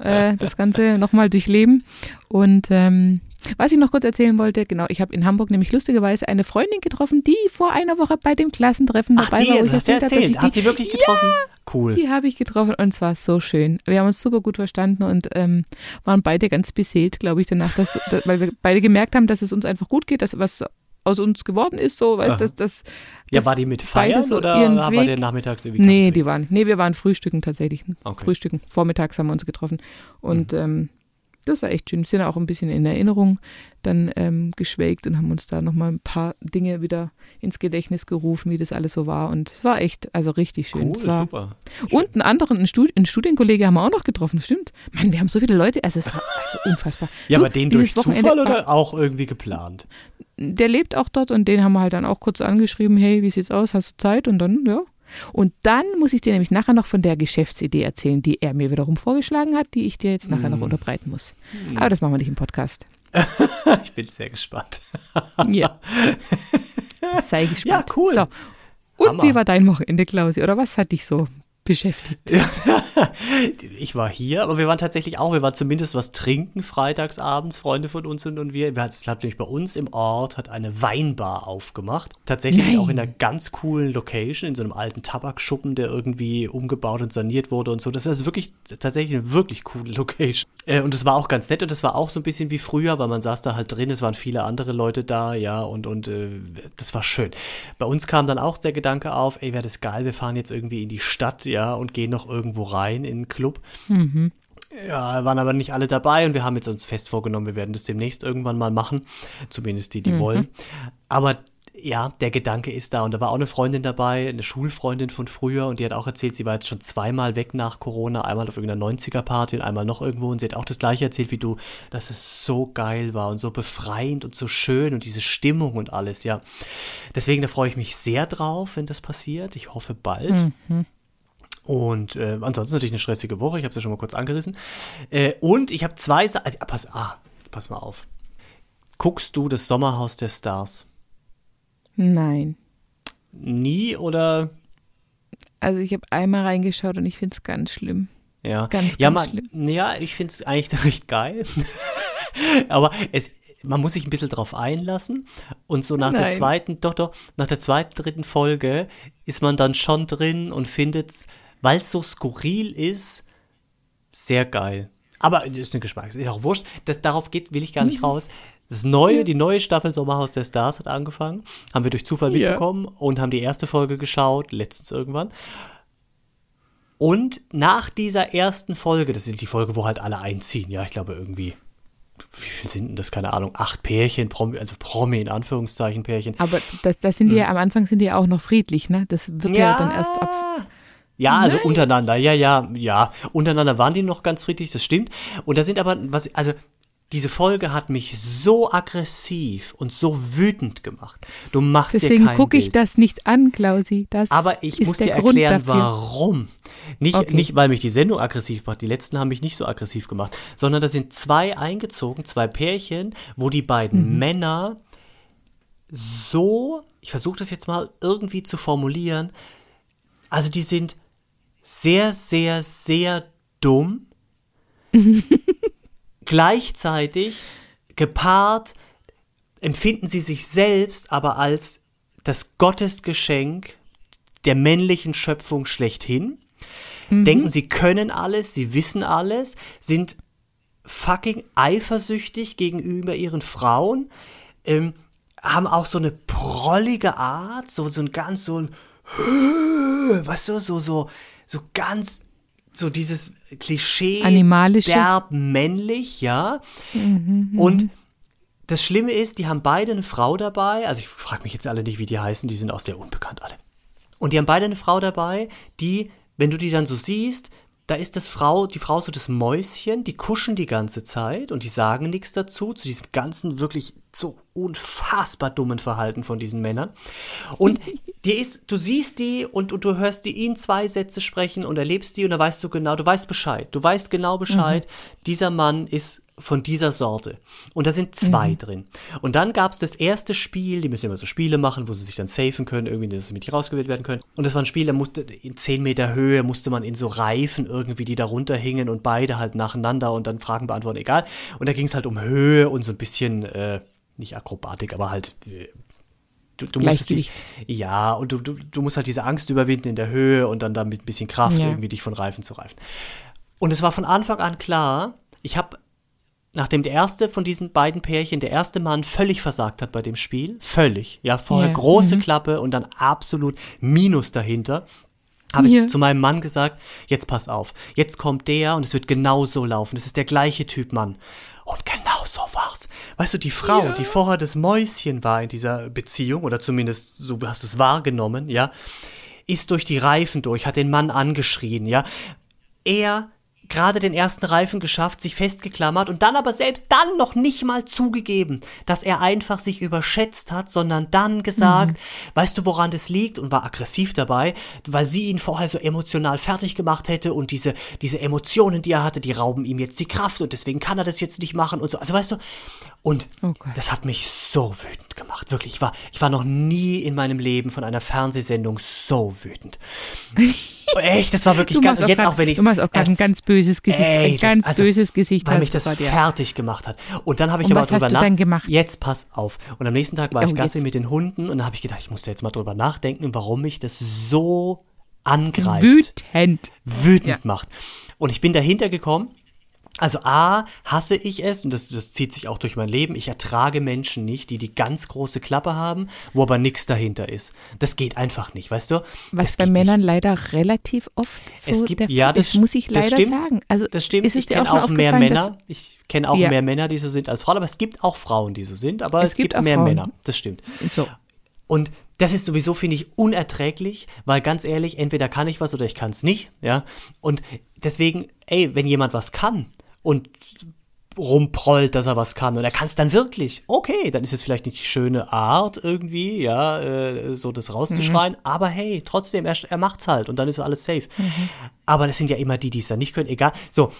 äh, das Ganze nochmal durchleben. Und ähm, was ich noch kurz erzählen wollte, genau, ich habe in Hamburg nämlich lustigerweise eine Freundin getroffen, die vor einer Woche bei dem Klassentreffen Ach, dabei die war, wo ich hast du erzählt habe, Hast du die wirklich getroffen? cool. die habe ich getroffen und es war so schön. Wir haben uns super gut verstanden und ähm, waren beide ganz beseelt, glaube ich, danach, dass, dass, weil wir beide gemerkt haben, dass es uns einfach gut geht, dass was aus uns geworden ist, so, weißt du, dass, dass ja, war die mit Feiern so oder haben wir den nachmittags irgendwie Nee, die waren, nee, wir waren frühstücken tatsächlich. Okay. Frühstücken. Vormittags haben wir uns getroffen. Und Mhm. ähm, das war echt schön. Wir sind auch ein bisschen in Erinnerung dann ähm, geschwelgt und haben uns da nochmal ein paar Dinge wieder ins Gedächtnis gerufen, wie das alles so war. Und es war echt, also richtig schön. Cool, super. und einen anderen, einen, Stud einen Studienkollege haben wir auch noch getroffen, stimmt. Mann, wir haben so viele Leute, also es war also unfassbar. Ja, Du, aber den durch Wochenende- Zufall oder auch irgendwie geplant? der lebt auch dort und den haben wir halt dann auch kurz angeschrieben, hey, wie sieht's aus, hast du Zeit? Und dann, ja. Und dann muss ich dir nämlich nachher noch von der Geschäftsidee erzählen, die er mir wiederum vorgeschlagen hat, die ich dir jetzt nachher noch Mm. unterbreiten muss. Aber das machen wir nicht im Podcast. Ich bin sehr gespannt. Ja. Sei gespannt. Ja, cool. So. Und Hammer. wie war dein Wochenende, Klausi? Oder was hat dich so beschäftigt? Ich war hier, aber wir waren tatsächlich auch, wir waren zumindest was trinken freitags abends, Freunde von uns und, und wir. es hat nämlich bei uns im Ort hat eine Weinbar aufgemacht. Tatsächlich Nein. auch in einer ganz coolen Location, in so einem alten Tabakschuppen, der irgendwie umgebaut und saniert wurde und so. Das ist wirklich tatsächlich eine wirklich coole Location. Äh, und es war auch ganz nett und es war auch so ein bisschen wie früher, weil man saß da halt drin, es waren viele andere Leute da, ja, und, und äh, das war schön. Bei uns kam dann auch der Gedanke auf, ey, wäre das geil, wir fahren jetzt irgendwie in die Stadt, ja, und gehen noch irgendwo rein in einen Club. Ja, waren aber nicht alle dabei und wir haben jetzt uns fest vorgenommen, wir werden das demnächst irgendwann mal machen. Zumindest die, die wollen. Aber ja, der Gedanke ist da und da war auch eine Freundin dabei, eine Schulfreundin von früher und die hat auch erzählt, sie war jetzt schon zweimal weg nach Corona, einmal auf irgendeiner 90er-Party und einmal noch irgendwo und sie hat auch das gleiche erzählt wie du, dass es so geil war und so befreiend und so schön und diese Stimmung und alles, ja. Deswegen, da freue ich mich sehr drauf, wenn das passiert. Ich hoffe bald. Und äh, ansonsten natürlich eine stressige Woche, ich habe es ja schon mal kurz angerissen. Äh, und ich habe zwei Sachen. Ah, pass, ah, jetzt pass mal auf. Guckst du das Sommerhaus der Stars? Nein. Nie oder? Also ich habe einmal reingeschaut und ich finde es ganz schlimm. Ja, Ganz, ja, ganz man, ja ich finde es eigentlich recht geil. Aber es, man muss sich ein bisschen drauf einlassen. Und so nach der Nein. zweiten, doch, doch, nach der zweiten, dritten Folge ist man dann schon drin und findet es, weil es so skurril ist, sehr geil. Aber ist eine Geschmackssache. Ist auch wurscht. Das, darauf geht, will ich gar nicht raus. Das neue, die neue Staffel Sommerhaus der Stars hat angefangen. Haben wir durch Zufall Ja. mitbekommen und haben die erste Folge geschaut, letztens irgendwann. Und nach dieser ersten Folge, das ist die Folge, wo halt alle einziehen, ja, ich glaube irgendwie, wie viel sind denn das? Keine Ahnung, acht Pärchen, Promi, also Promi in Anführungszeichen Pärchen. Aber das, das sind die ja, am Anfang sind die ja auch noch friedlich, ne? Das wird ja, dann erst ab. Ja, also untereinander, ja, ja, ja. Untereinander waren die noch ganz friedlich, das stimmt. Und da sind aber, was, also diese Folge hat mich so aggressiv und so wütend gemacht. Du machst dir Deswegen gucke ich Bild. das nicht an, Klausi. Das Aber ich muss dir erklären, warum. Nicht, Okay. nicht, weil mich die Sendung aggressiv macht, die letzten haben mich nicht so aggressiv gemacht, sondern da sind zwei eingezogen, zwei Pärchen, wo die beiden Mhm. Männer so, ich versuche das jetzt mal irgendwie zu formulieren, also die sind sehr, sehr, sehr dumm, gleichzeitig gepaart empfinden sie sich selbst aber als das Gottesgeschenk der männlichen Schöpfung schlechthin. Denken, sie können alles, sie wissen alles, sind fucking eifersüchtig gegenüber ihren Frauen, ähm, haben auch so eine prollige Art, so, so ein ganz so ein, weißt du, so, so, so ganz, so dieses Klischee, Animalische. derb männlich, ja. Und das Schlimme ist, die haben beide eine Frau dabei. Also ich frage mich jetzt alle nicht, wie die heißen, die sind auch sehr unbekannt alle. Und die haben beide eine Frau dabei, die, wenn du die dann so siehst, da ist das Frau, die Frau so das Mäuschen, die kuschen die ganze Zeit und die sagen nichts dazu, zu diesem ganzen wirklich so unfassbar dummen Verhalten von diesen Männern. Und die ist, du siehst die und, und du hörst die ihnen zwei Sätze sprechen und erlebst die und da weißt du genau, du weißt Bescheid. Du weißt genau Bescheid, dieser Mann ist von dieser Sorte. Und da sind zwei drin. Und dann gab es das erste Spiel, die müssen immer so Spiele machen, wo sie sich dann safen können, irgendwie, dass sie mit nicht rausgewählt werden können. Und das war ein Spiel, da musste in 10 Meter Höhe musste man in so Reifen irgendwie, die da runterhingen und beide halt nacheinander und dann Fragen beantworten, egal. Und da ging es halt um Höhe und so ein bisschen, äh, nicht Akrobatik, aber halt äh, du, du musstest dich, ja, und du, du, du musst halt diese Angst überwinden in der Höhe und dann da mit ein bisschen Kraft Ja. irgendwie dich von Reifen zu reifen. Und es war von Anfang an klar, ich habe, nachdem der erste von diesen beiden Pärchen, der erste Mann völlig versagt hat bei dem Spiel, völlig, ja, vorher Ja, große Klappe und dann absolut Minus dahinter, habe ich zu meinem Mann gesagt, jetzt pass auf, jetzt kommt der und es wird genau so laufen. Es ist der gleiche Typ Mann. Und genau so war's. Weißt du, die Frau, die vorher das Mäuschen war in dieser Beziehung, oder zumindest so hast du es wahrgenommen, ja, ist durch die Reifen durch, hat den Mann angeschrien, ja. Er gerade den ersten Reifen geschafft, sich festgeklammert und dann aber selbst dann noch nicht mal zugegeben, dass er einfach sich überschätzt hat, sondern dann gesagt, weißt du, woran das liegt und war aggressiv dabei, weil sie ihn vorher so emotional fertig gemacht hätte und diese, diese Emotionen, die er hatte, die rauben ihm jetzt die Kraft und deswegen kann er das jetzt nicht machen und so. Also weißt du, und Oh das hat mich so wütend gemacht. Wirklich, ich war, ich war noch nie in meinem Leben von einer Fernsehsendung so wütend. Echt, das war wirklich ganz, jetzt grad- auch wenn ich du machst auch gerade ein ganz böses Gesicht, ein ganz böses Gesicht weil mich das grad, ja. fertig gemacht hat. Und dann habe ich Und aber was drüber hast du nach. dann gemacht? Jetzt pass auf. Und am nächsten Tag war Oh, ich Gassi mit den Hunden und da habe ich gedacht, ich muss da jetzt mal drüber nachdenken, warum mich das so angreift Wütend. wütend Ja. macht. Und ich bin dahinter gekommen. Also A, hasse ich es, und das, das zieht sich auch durch mein Leben, ich ertrage Menschen nicht, die die ganz große Klappe haben, wo aber nichts dahinter ist. Das geht einfach nicht, weißt du? Was das bei Männern Nicht. leider relativ oft so Es gibt, der Fall ja, das, ist, muss ich leider stimmt, sagen. Also das stimmt, ich kenne auch, auch, mehr Männer. Ich kenne auch Ja. mehr Männer, die so sind als Frauen, aber es gibt auch Frauen, die so sind, aber es, Es gibt gibt, mehr Frauen. Männer. Das stimmt. So. Und das ist sowieso, finde ich, unerträglich, weil ganz ehrlich, entweder kann ich was oder ich kann es nicht, ja. Und deswegen, ey, wenn jemand was kann und rumprollt, dass er was kann und er kann es dann wirklich, okay, dann ist es vielleicht nicht die schöne Art irgendwie, ja, äh, so das rauszuschreien, aber hey, trotzdem, er, er macht's halt und dann ist alles safe. Aber das sind ja immer die, die es dann nicht können, egal. So,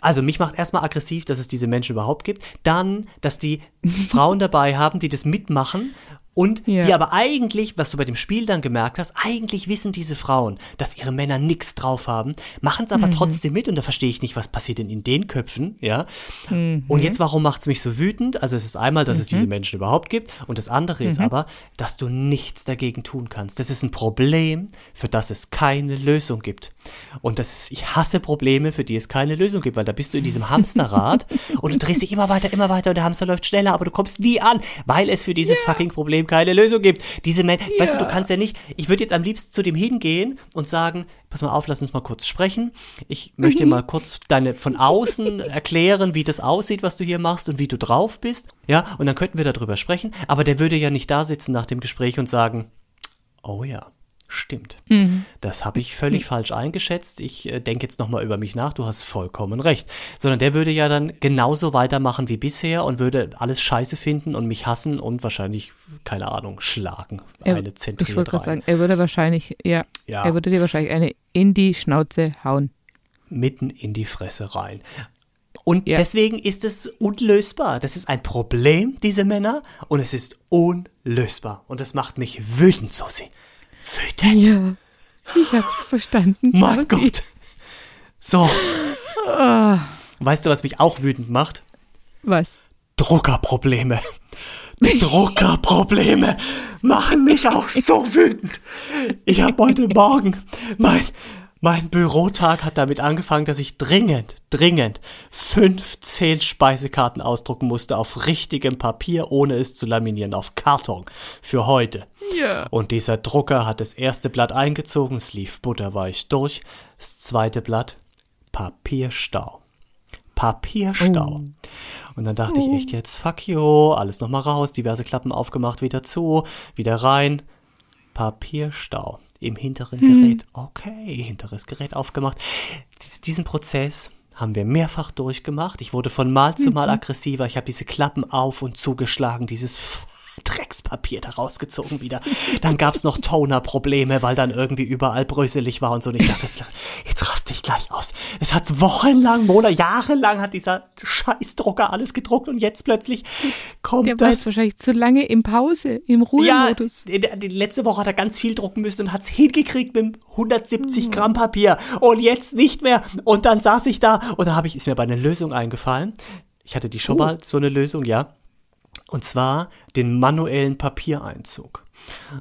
also mich macht erstmal aggressiv, dass es diese Menschen überhaupt gibt. Dann, dass die Frauen dabei haben, die das mitmachen Und Ja. die aber eigentlich, was du bei dem Spiel dann gemerkt hast, eigentlich wissen diese Frauen, dass ihre Männer nichts drauf haben, machen es aber trotzdem mit und da verstehe ich nicht, was passiert denn in den Köpfen, ja. Und jetzt, warum macht es mich so wütend? Also es ist einmal, dass es diese Menschen überhaupt gibt und das andere ist aber, dass du nichts dagegen tun kannst. Das ist ein Problem, für das es keine Lösung gibt. Und das, ich hasse Probleme, für die es keine Lösung gibt, weil da bist du in diesem Hamsterrad und du drehst dich immer weiter, immer weiter und der Hamster läuft schneller, aber du kommst nie an, weil es für dieses fucking Problem keine Lösung gibt. Diese Men weißt du, du kannst ja nicht, ich würde jetzt am liebsten zu dem hingehen und sagen, pass mal auf, lass uns mal kurz sprechen. Ich möchte Mhm. mal kurz deine von außen erklären, wie das aussieht, was du hier machst und wie du drauf bist. Ja, und dann könnten wir darüber sprechen, aber der würde ja nicht da sitzen nach dem Gespräch und sagen, oh ja. Stimmt. Mhm. Das habe ich völlig falsch eingeschätzt. Ich äh, denke jetzt nochmal über mich nach. Du hast vollkommen recht. Sondern der würde ja dann genauso weitermachen wie bisher und würde alles scheiße finden und mich hassen und wahrscheinlich, keine Ahnung, schlagen. Er, eine ich zentriert wollte gerade sagen, er würde wahrscheinlich, ja, Ja. er würde dir wahrscheinlich eine in die Schnauze hauen. mitten in die Fresse rein. Und Ja. deswegen ist es unlösbar. Das ist ein Problem, diese Männer, und es ist unlösbar. Und das macht mich wütend, Susi. Wütend. Ja, ich hab's verstanden. Mein. Gott. So. Ah, Weißt du, was mich auch wütend macht? was? Druckerprobleme. Druckerprobleme machen mich auch so wütend. Ich habe heute Morgen mein, mein Bürotag hat damit angefangen, dass ich dringend, dringend 15 Speisekarten ausdrucken musste auf richtigem Papier, ohne es zu laminieren, auf Karton für heute. Ja. Und dieser Drucker hat das erste Blatt eingezogen, es lief butterweich durch. Das zweite Blatt, Papierstau. Papierstau. Und dann dachte ich echt jetzt, fuck you, alles nochmal raus, diverse Klappen aufgemacht, wieder zu, wieder rein. Papierstau im hinteren Gerät. Okay, hinteres Gerät aufgemacht. Dies, diesen Prozess haben wir mehrfach durchgemacht. Ich wurde von Mal zu Mal aggressiver. Ich habe diese Klappen auf und zugeschlagen, dieses Dreckspapier da rausgezogen wieder. Dann gab es noch Toner-Probleme, weil dann irgendwie überall bröselig war und so. Und ich dachte, jetzt- raste ich gleich aus. Es hat wochenlang, Monate, jahrelang hat dieser Scheißdrucker alles gedruckt und jetzt plötzlich kommt Der war das jetzt wahrscheinlich zu lange in Pause, im ja, Ruhemodus. die letzte Woche hat er ganz viel drucken müssen und hat es hingekriegt mit dem 170 Gramm Papier und jetzt nicht mehr. Und dann saß ich da und da habe ich, ist mir bei einer Lösung eingefallen. Ich hatte die schon mal so eine Lösung, ja. Und zwar den manuellen Papiereinzug.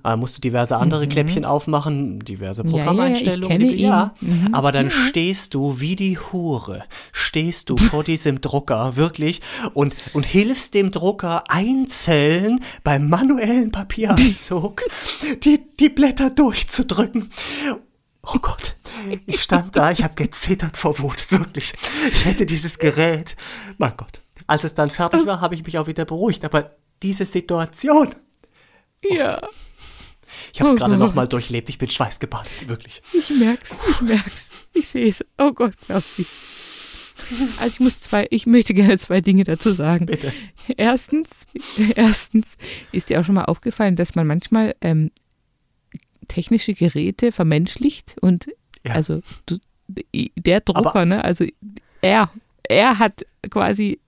Da musst du diverse andere Kläppchen aufmachen, diverse Mhm. ja, Programmeinstellungen. ich kenne die- ja. Mhm. aber dann stehst du wie die Hure, stehst du vor diesem Drucker, wirklich, und, und hilfst dem Drucker einzeln beim manuellen Papiereinzug die, die Blätter durchzudrücken. Oh Gott, ich stand da, ich habe gezittert vor Wut, wirklich. Ich hätte dieses Gerät, mein Gott. Als es dann fertig war, habe ich mich auch wieder beruhigt, aber diese Situation, Ja, ich habe es Oh gerade nochmal durchlebt, ich bin schweißgebadet, wirklich. ich merk's, ich merk's. Ich sehe es. Oh Gott, glaub ich. Also ich muss zwei, ich möchte gerne zwei Dinge dazu sagen. Bitte. Erstens, erstens ist dir auch schon mal aufgefallen, dass man manchmal ähm, technische Geräte vermenschlicht und Ja. also du, der Drucker, Aber- ne, also er, er hat quasi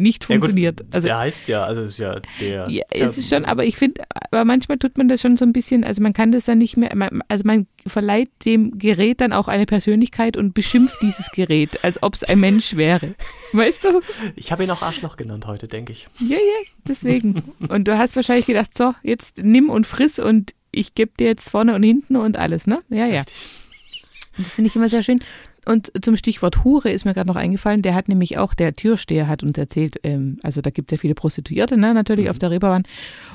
nicht Ja, gut, funktioniert. also der heißt ja, also ist ja der. ja, ist es ist schon, aber ich finde, aber manchmal tut man das schon so ein bisschen, also man kann das dann nicht mehr, man, also man verleiht dem Gerät dann auch eine Persönlichkeit und beschimpft dieses Gerät, als ob es ein Mensch wäre. Weißt du? Ich habe ihn auch Arschloch genannt heute, denke ich. Ja, ja, deswegen. Und du hast wahrscheinlich gedacht, so, jetzt nimm und friss und ich gebe dir jetzt vorne und hinten und alles, ne? Ja, ja. Richtig. Und das finde ich immer sehr schön. Und zum Stichwort Hure ist mir gerade noch eingefallen, der hat nämlich auch, der Türsteher hat uns erzählt, ähm, also da gibt es ja viele Prostituierte, ne, natürlich auf der Reeperbahn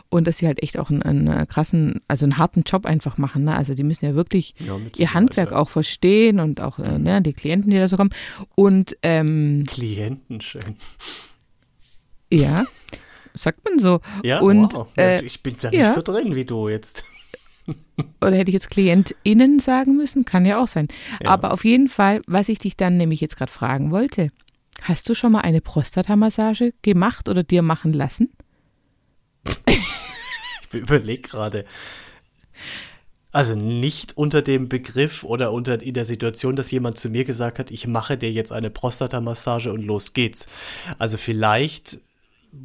und dass sie halt echt auch einen, einen äh, krassen, also einen harten Job einfach machen, ne, also die müssen ja wirklich Ja, ihr Handwerk ja. auch verstehen und auch äh, ne, die Klienten, die da so kommen und ähm, Klienten schön. ja, sagt man so. Ja, und wow. äh, ich bin da ja. nicht so drin wie du jetzt. Oder hätte ich jetzt KlientInnen sagen müssen? Kann ja auch sein. Ja. Aber auf jeden Fall, was ich dich dann nämlich jetzt gerade fragen wollte, hast du schon mal eine Prostatamassage gemacht oder dir machen lassen? Ich überlege gerade. Also nicht unter dem Begriff oder unter in der Situation, dass jemand zu mir gesagt hat, ich mache dir jetzt eine Prostatamassage und los geht's. Also vielleicht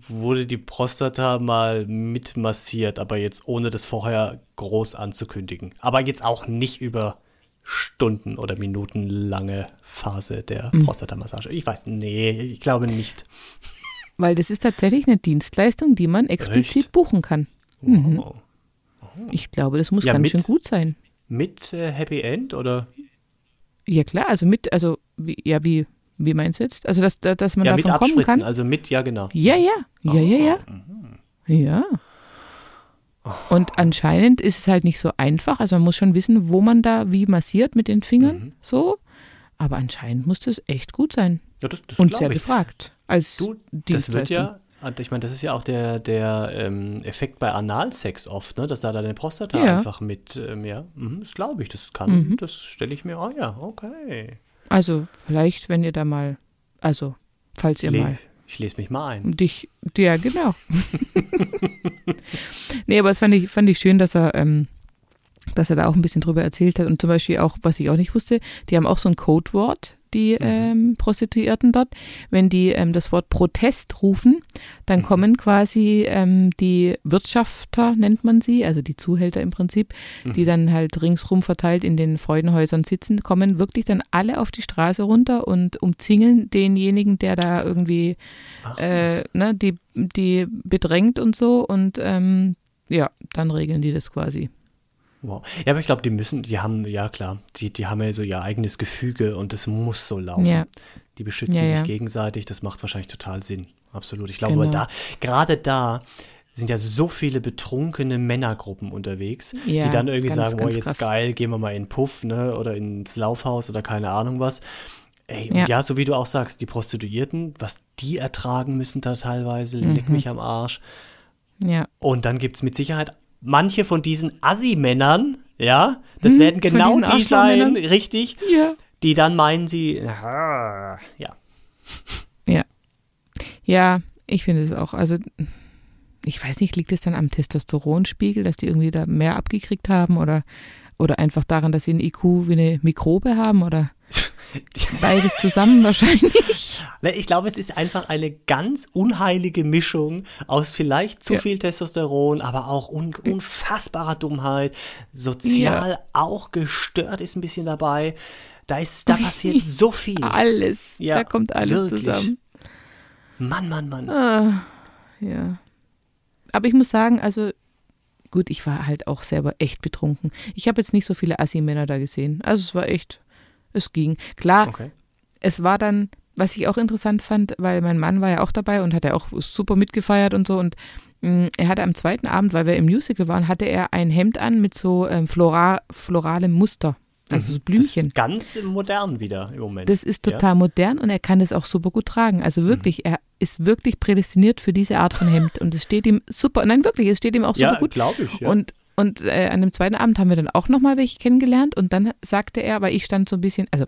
wurde die Prostata mal mitmassiert, aber jetzt ohne das vorher groß anzukündigen. Aber jetzt auch nicht über Stunden oder Minuten lange Phase der Mhm. Prostatamassage. Ich weiß, nee, ich glaube nicht. Weil das ist tatsächlich eine Dienstleistung, die man explizit Echt? buchen kann. Mhm. Wow. Ich glaube, das muss Ja, ganz mit- schön gut sein. Mit äh, Happy End oder? Ja klar, also mit, also wie, ja, wie, wie meinst du jetzt? Also dass, da- dass man ja, mit davon kommen Abspritzen, kann? also mit, ja genau. Ja, ja, ja, ja, ja. Mhm. Ja. Und anscheinend ist es halt nicht so einfach. Also man muss schon wissen, wo man da wie massiert mit den Fingern. Mhm. So. Aber anscheinend muss das echt gut sein. Ja, das, das Und sehr ich. gefragt. Als Du, das wird ja, ich meine, das ist ja auch der, der ähm, Effekt bei Analsex oft, ne? dass da deine Prostata Ja. einfach mit, ähm, ja, mhm, das glaube ich, das kann, Mhm. das stelle ich mir, oh ja, okay. Also vielleicht, wenn ihr da mal, also falls ihr le mal ich lese mich mal ein. dich, ja genau. nee, aber es fand ich, fand ich schön, dass er, ähm, dass er da auch ein bisschen drüber erzählt hat. Und zum Beispiel auch, was ich auch nicht wusste, die haben auch so ein Codewort, die ähm, Prostituierten dort. Wenn die ähm, das Wort Protest rufen, dann kommen quasi ähm, die Wirtschafter, nennt man sie, also die Zuhälter im Prinzip, die dann halt ringsrum verteilt in den Freudenhäusern sitzen, kommen wirklich dann alle auf die Straße runter und umzingeln denjenigen, der da irgendwie Ach, äh, ne, die, die bedrängt und so und ähm, ja, dann regeln die das quasi. Wow. Ja, aber ich glaube, die müssen, die haben, ja klar, die, die haben ja so ihr eigenes Gefüge und das muss so laufen. Ja. Die beschützen Ja, sich ja. gegenseitig, das macht wahrscheinlich total Sinn. Absolut. Ich glaube, Genau. da, gerade da sind ja so viele betrunkene Männergruppen unterwegs, die dann irgendwie ganz, sagen, boah, ganz jetzt krass. geil, gehen wir mal in Puff, ne, oder ins Laufhaus oder keine Ahnung was. Ey, Ja. ja. so wie du auch sagst, die Prostituierten, was die ertragen müssen da teilweise, leck Mhm. mich am Arsch. Ja. Und dann gibt es mit Sicherheit manche von diesen Assi-Männern, ja, das werden von genau die sein, richtig, Ja. die dann meinen sie, aha, ja. Ja. Ja, ich finde es auch. Also, ich weiß nicht, liegt es dann am Testosteronspiegel, dass die irgendwie da mehr abgekriegt haben oder, oder einfach daran, dass sie einen IQ wie eine Mikrobe haben oder beides zusammen wahrscheinlich. Ne, Ich glaube, es ist einfach eine ganz unheilige Mischung aus vielleicht zu Ja. viel Testosteron, aber auch un unfassbarer Dummheit. Sozial auch gestört ist ein bisschen dabei. Da, ist, da passiert so viel. Alles. Ja, da kommt alles wirklich. zusammen. Mann, Mann, Mann. Ah, ja. Aber ich muss sagen, also gut, ich war halt auch selber echt betrunken. Ich habe jetzt nicht so viele Assi-Männer da gesehen. Also es war echt, es ging. Klar, Okay. es war dann, was ich auch interessant fand, weil mein Mann war ja auch dabei und hat ja auch super mitgefeiert und so und mh, er hatte am zweiten Abend, weil wir im Musical waren, hatte er ein Hemd an mit so ähm, flora, floralem Muster, also so Das Blümchen. ist ganz modern wieder im Moment. Das ist Ja. total modern und er kann das auch super gut tragen. Also wirklich, er ist wirklich prädestiniert für diese Art von Hemd und es steht ihm super, nein wirklich, es steht ihm auch super ja, gut. glaube ich. Ja. Und, und äh, an dem zweiten Abend haben wir dann auch nochmal welche kennengelernt und dann sagte er, weil ich stand so ein bisschen, also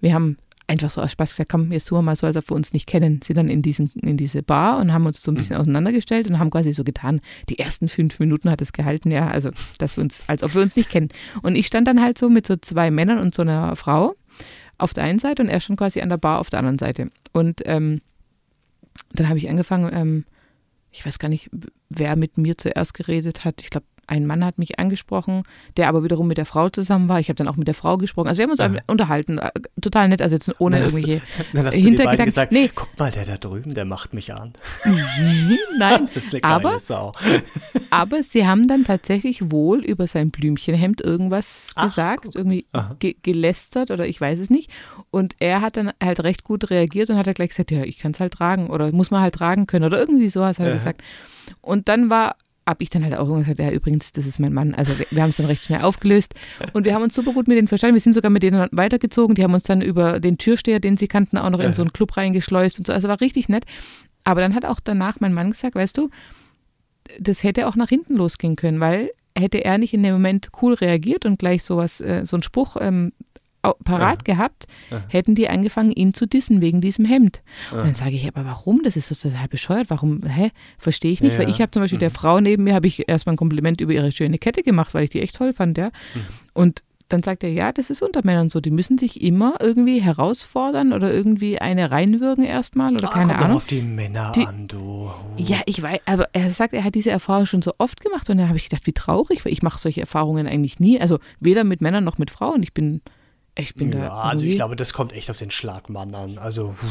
wir haben einfach so aus Spaß gesagt, komm, jetzt tun wir mal so, als ob wir uns nicht kennen, sind dann in, diesen, in diese Bar und haben uns so ein Mhm. bisschen auseinandergestellt und haben quasi so getan, die ersten fünf Minuten hat es gehalten, ja, also dass wir uns, als ob wir uns nicht kennen. Und ich stand dann halt so mit so zwei Männern und so einer Frau auf der einen Seite und er stand quasi an der Bar auf der anderen Seite. Und ähm, dann habe ich angefangen, ähm, ich weiß gar nicht, wer mit mir zuerst geredet hat. Ich glaube, ein Mann hat mich angesprochen, der aber wiederum mit der Frau zusammen war. Ich habe dann auch mit der Frau gesprochen. Also wir haben uns Aha. unterhalten, äh, total nett, also jetzt ohne du- irgendwelche Dann hast du Hintergedanken. gesagt, Nee. guck mal, der da drüben, der macht mich an. Nein, Das ist eine aber, Sau. aber sie haben dann tatsächlich wohl über sein Blümchenhemd irgendwas Ach, gesagt, guck. irgendwie ge gelästert oder ich weiß es nicht. Und er hat dann halt recht gut reagiert und hat halt gleich gesagt, ja, ich kann es halt tragen oder muss man halt tragen können oder irgendwie sowas hat er Aha. gesagt. Und dann war habe ich dann halt auch gesagt, ja, übrigens, das ist mein Mann. Also wir, wir haben es dann recht schnell aufgelöst und wir haben uns super gut mit denen verstanden. Wir sind sogar mit denen weitergezogen. Die haben uns dann über den Türsteher, den sie kannten, auch noch in so einen Club reingeschleust und so. Also war richtig nett. Aber dann hat auch danach mein Mann gesagt, weißt du, das hätte auch nach hinten losgehen können, weil hätte er nicht in dem Moment cool reagiert und gleich sowas, äh, so einen Spruch ähm, parat gehabt, Aha. hätten die angefangen, ihn zu dissen wegen diesem Hemd. Und dann sage ich, aber warum? Das ist so total bescheuert. Warum? Hä? Verstehe ich nicht. Ja, Weil ja. ich habe zum Beispiel der Frau neben mir, habe ich erstmal ein Kompliment über ihre schöne Kette gemacht, weil ich die echt toll fand, ja. Mhm. Und dann sagt er, ja, das ist unter Männern so. Die müssen sich immer irgendwie herausfordern oder irgendwie eine reinwirken erstmal oder Ah, keine kommt Ahnung. auf die Männer Die- an, du. Ja, ich weiß, aber er sagt, er hat diese Erfahrung schon so oft gemacht und dann habe ich gedacht, wie traurig, weil ich mache solche Erfahrungen eigentlich nie. Also weder mit Männern noch mit Frauen. Ich bin, ich bin ja, da. also ich glaube, das kommt echt auf den Schlagmann an. Also, puh.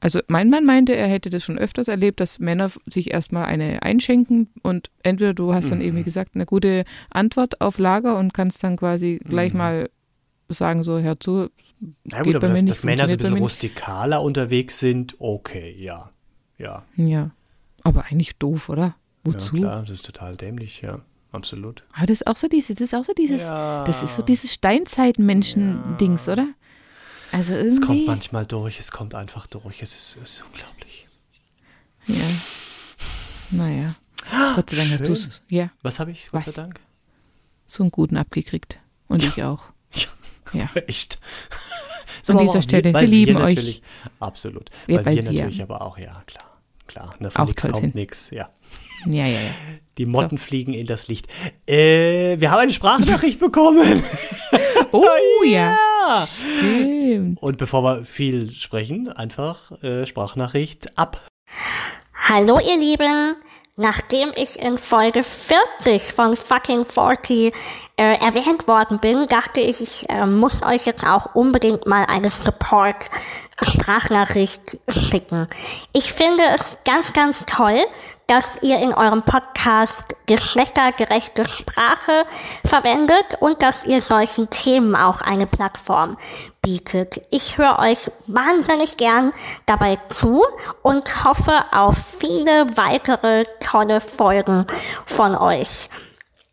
Also mein Mann meinte, er hätte das schon öfters erlebt, dass Männer sich erstmal eine einschenken und entweder du hast dann Mhm. eben, wie gesagt, eine gute Antwort auf Lager und kannst dann quasi gleich Mhm. mal sagen, so, hör zu, na gut, aber dass, nicht, dass Männer so ein bisschen rustikaler unterwegs sind, okay, ja. Ja, ja. Aber eigentlich doof, oder? ja Wozu? klar, das ist total dämlich, ja, absolut. Aber das ist auch so dieses, das ist auch so dieses, Ja. das ist so dieses Steinzeitmenschen-Dings, oder? Also Es kommt irgendwie. manchmal durch, es kommt einfach durch, es ist, es ist unglaublich. Ja. Naja. Gott sei Dank hast du Schön. ja, Was habe ich, Gott Was? sei Dank? so einen guten abgekriegt. Und ich auch. Ja. Echt. An dieser auch Stelle, wir lieben euch. natürlich, Absolut. Wir- weil, weil wir wir- natürlich aber auch, ja, klar. Klar, ne, von toll kommt nix, ja. Ja, ja, ja. Die Motten fliegen in das Licht. Äh, wir haben eine Sprachnachricht bekommen. Oh ja. Ja. Stimmt. Und bevor wir viel sprechen, einfach äh, Sprachnachricht ab. Hallo ihr Lieben, nachdem ich in Folge 40 von Fucking 40 äh, erwähnt worden bin, dachte ich, ich äh, muss euch jetzt auch unbedingt mal eine Support-Sprachnachricht schicken. Ich finde es ganz, ganz toll, dass ihr in eurem Podcast geschlechtergerechte Sprache verwendet und dass ihr solchen Themen auch eine Plattform bietet. Ich höre euch wahnsinnig gern dabei zu und hoffe auf viele weitere tolle Folgen von euch.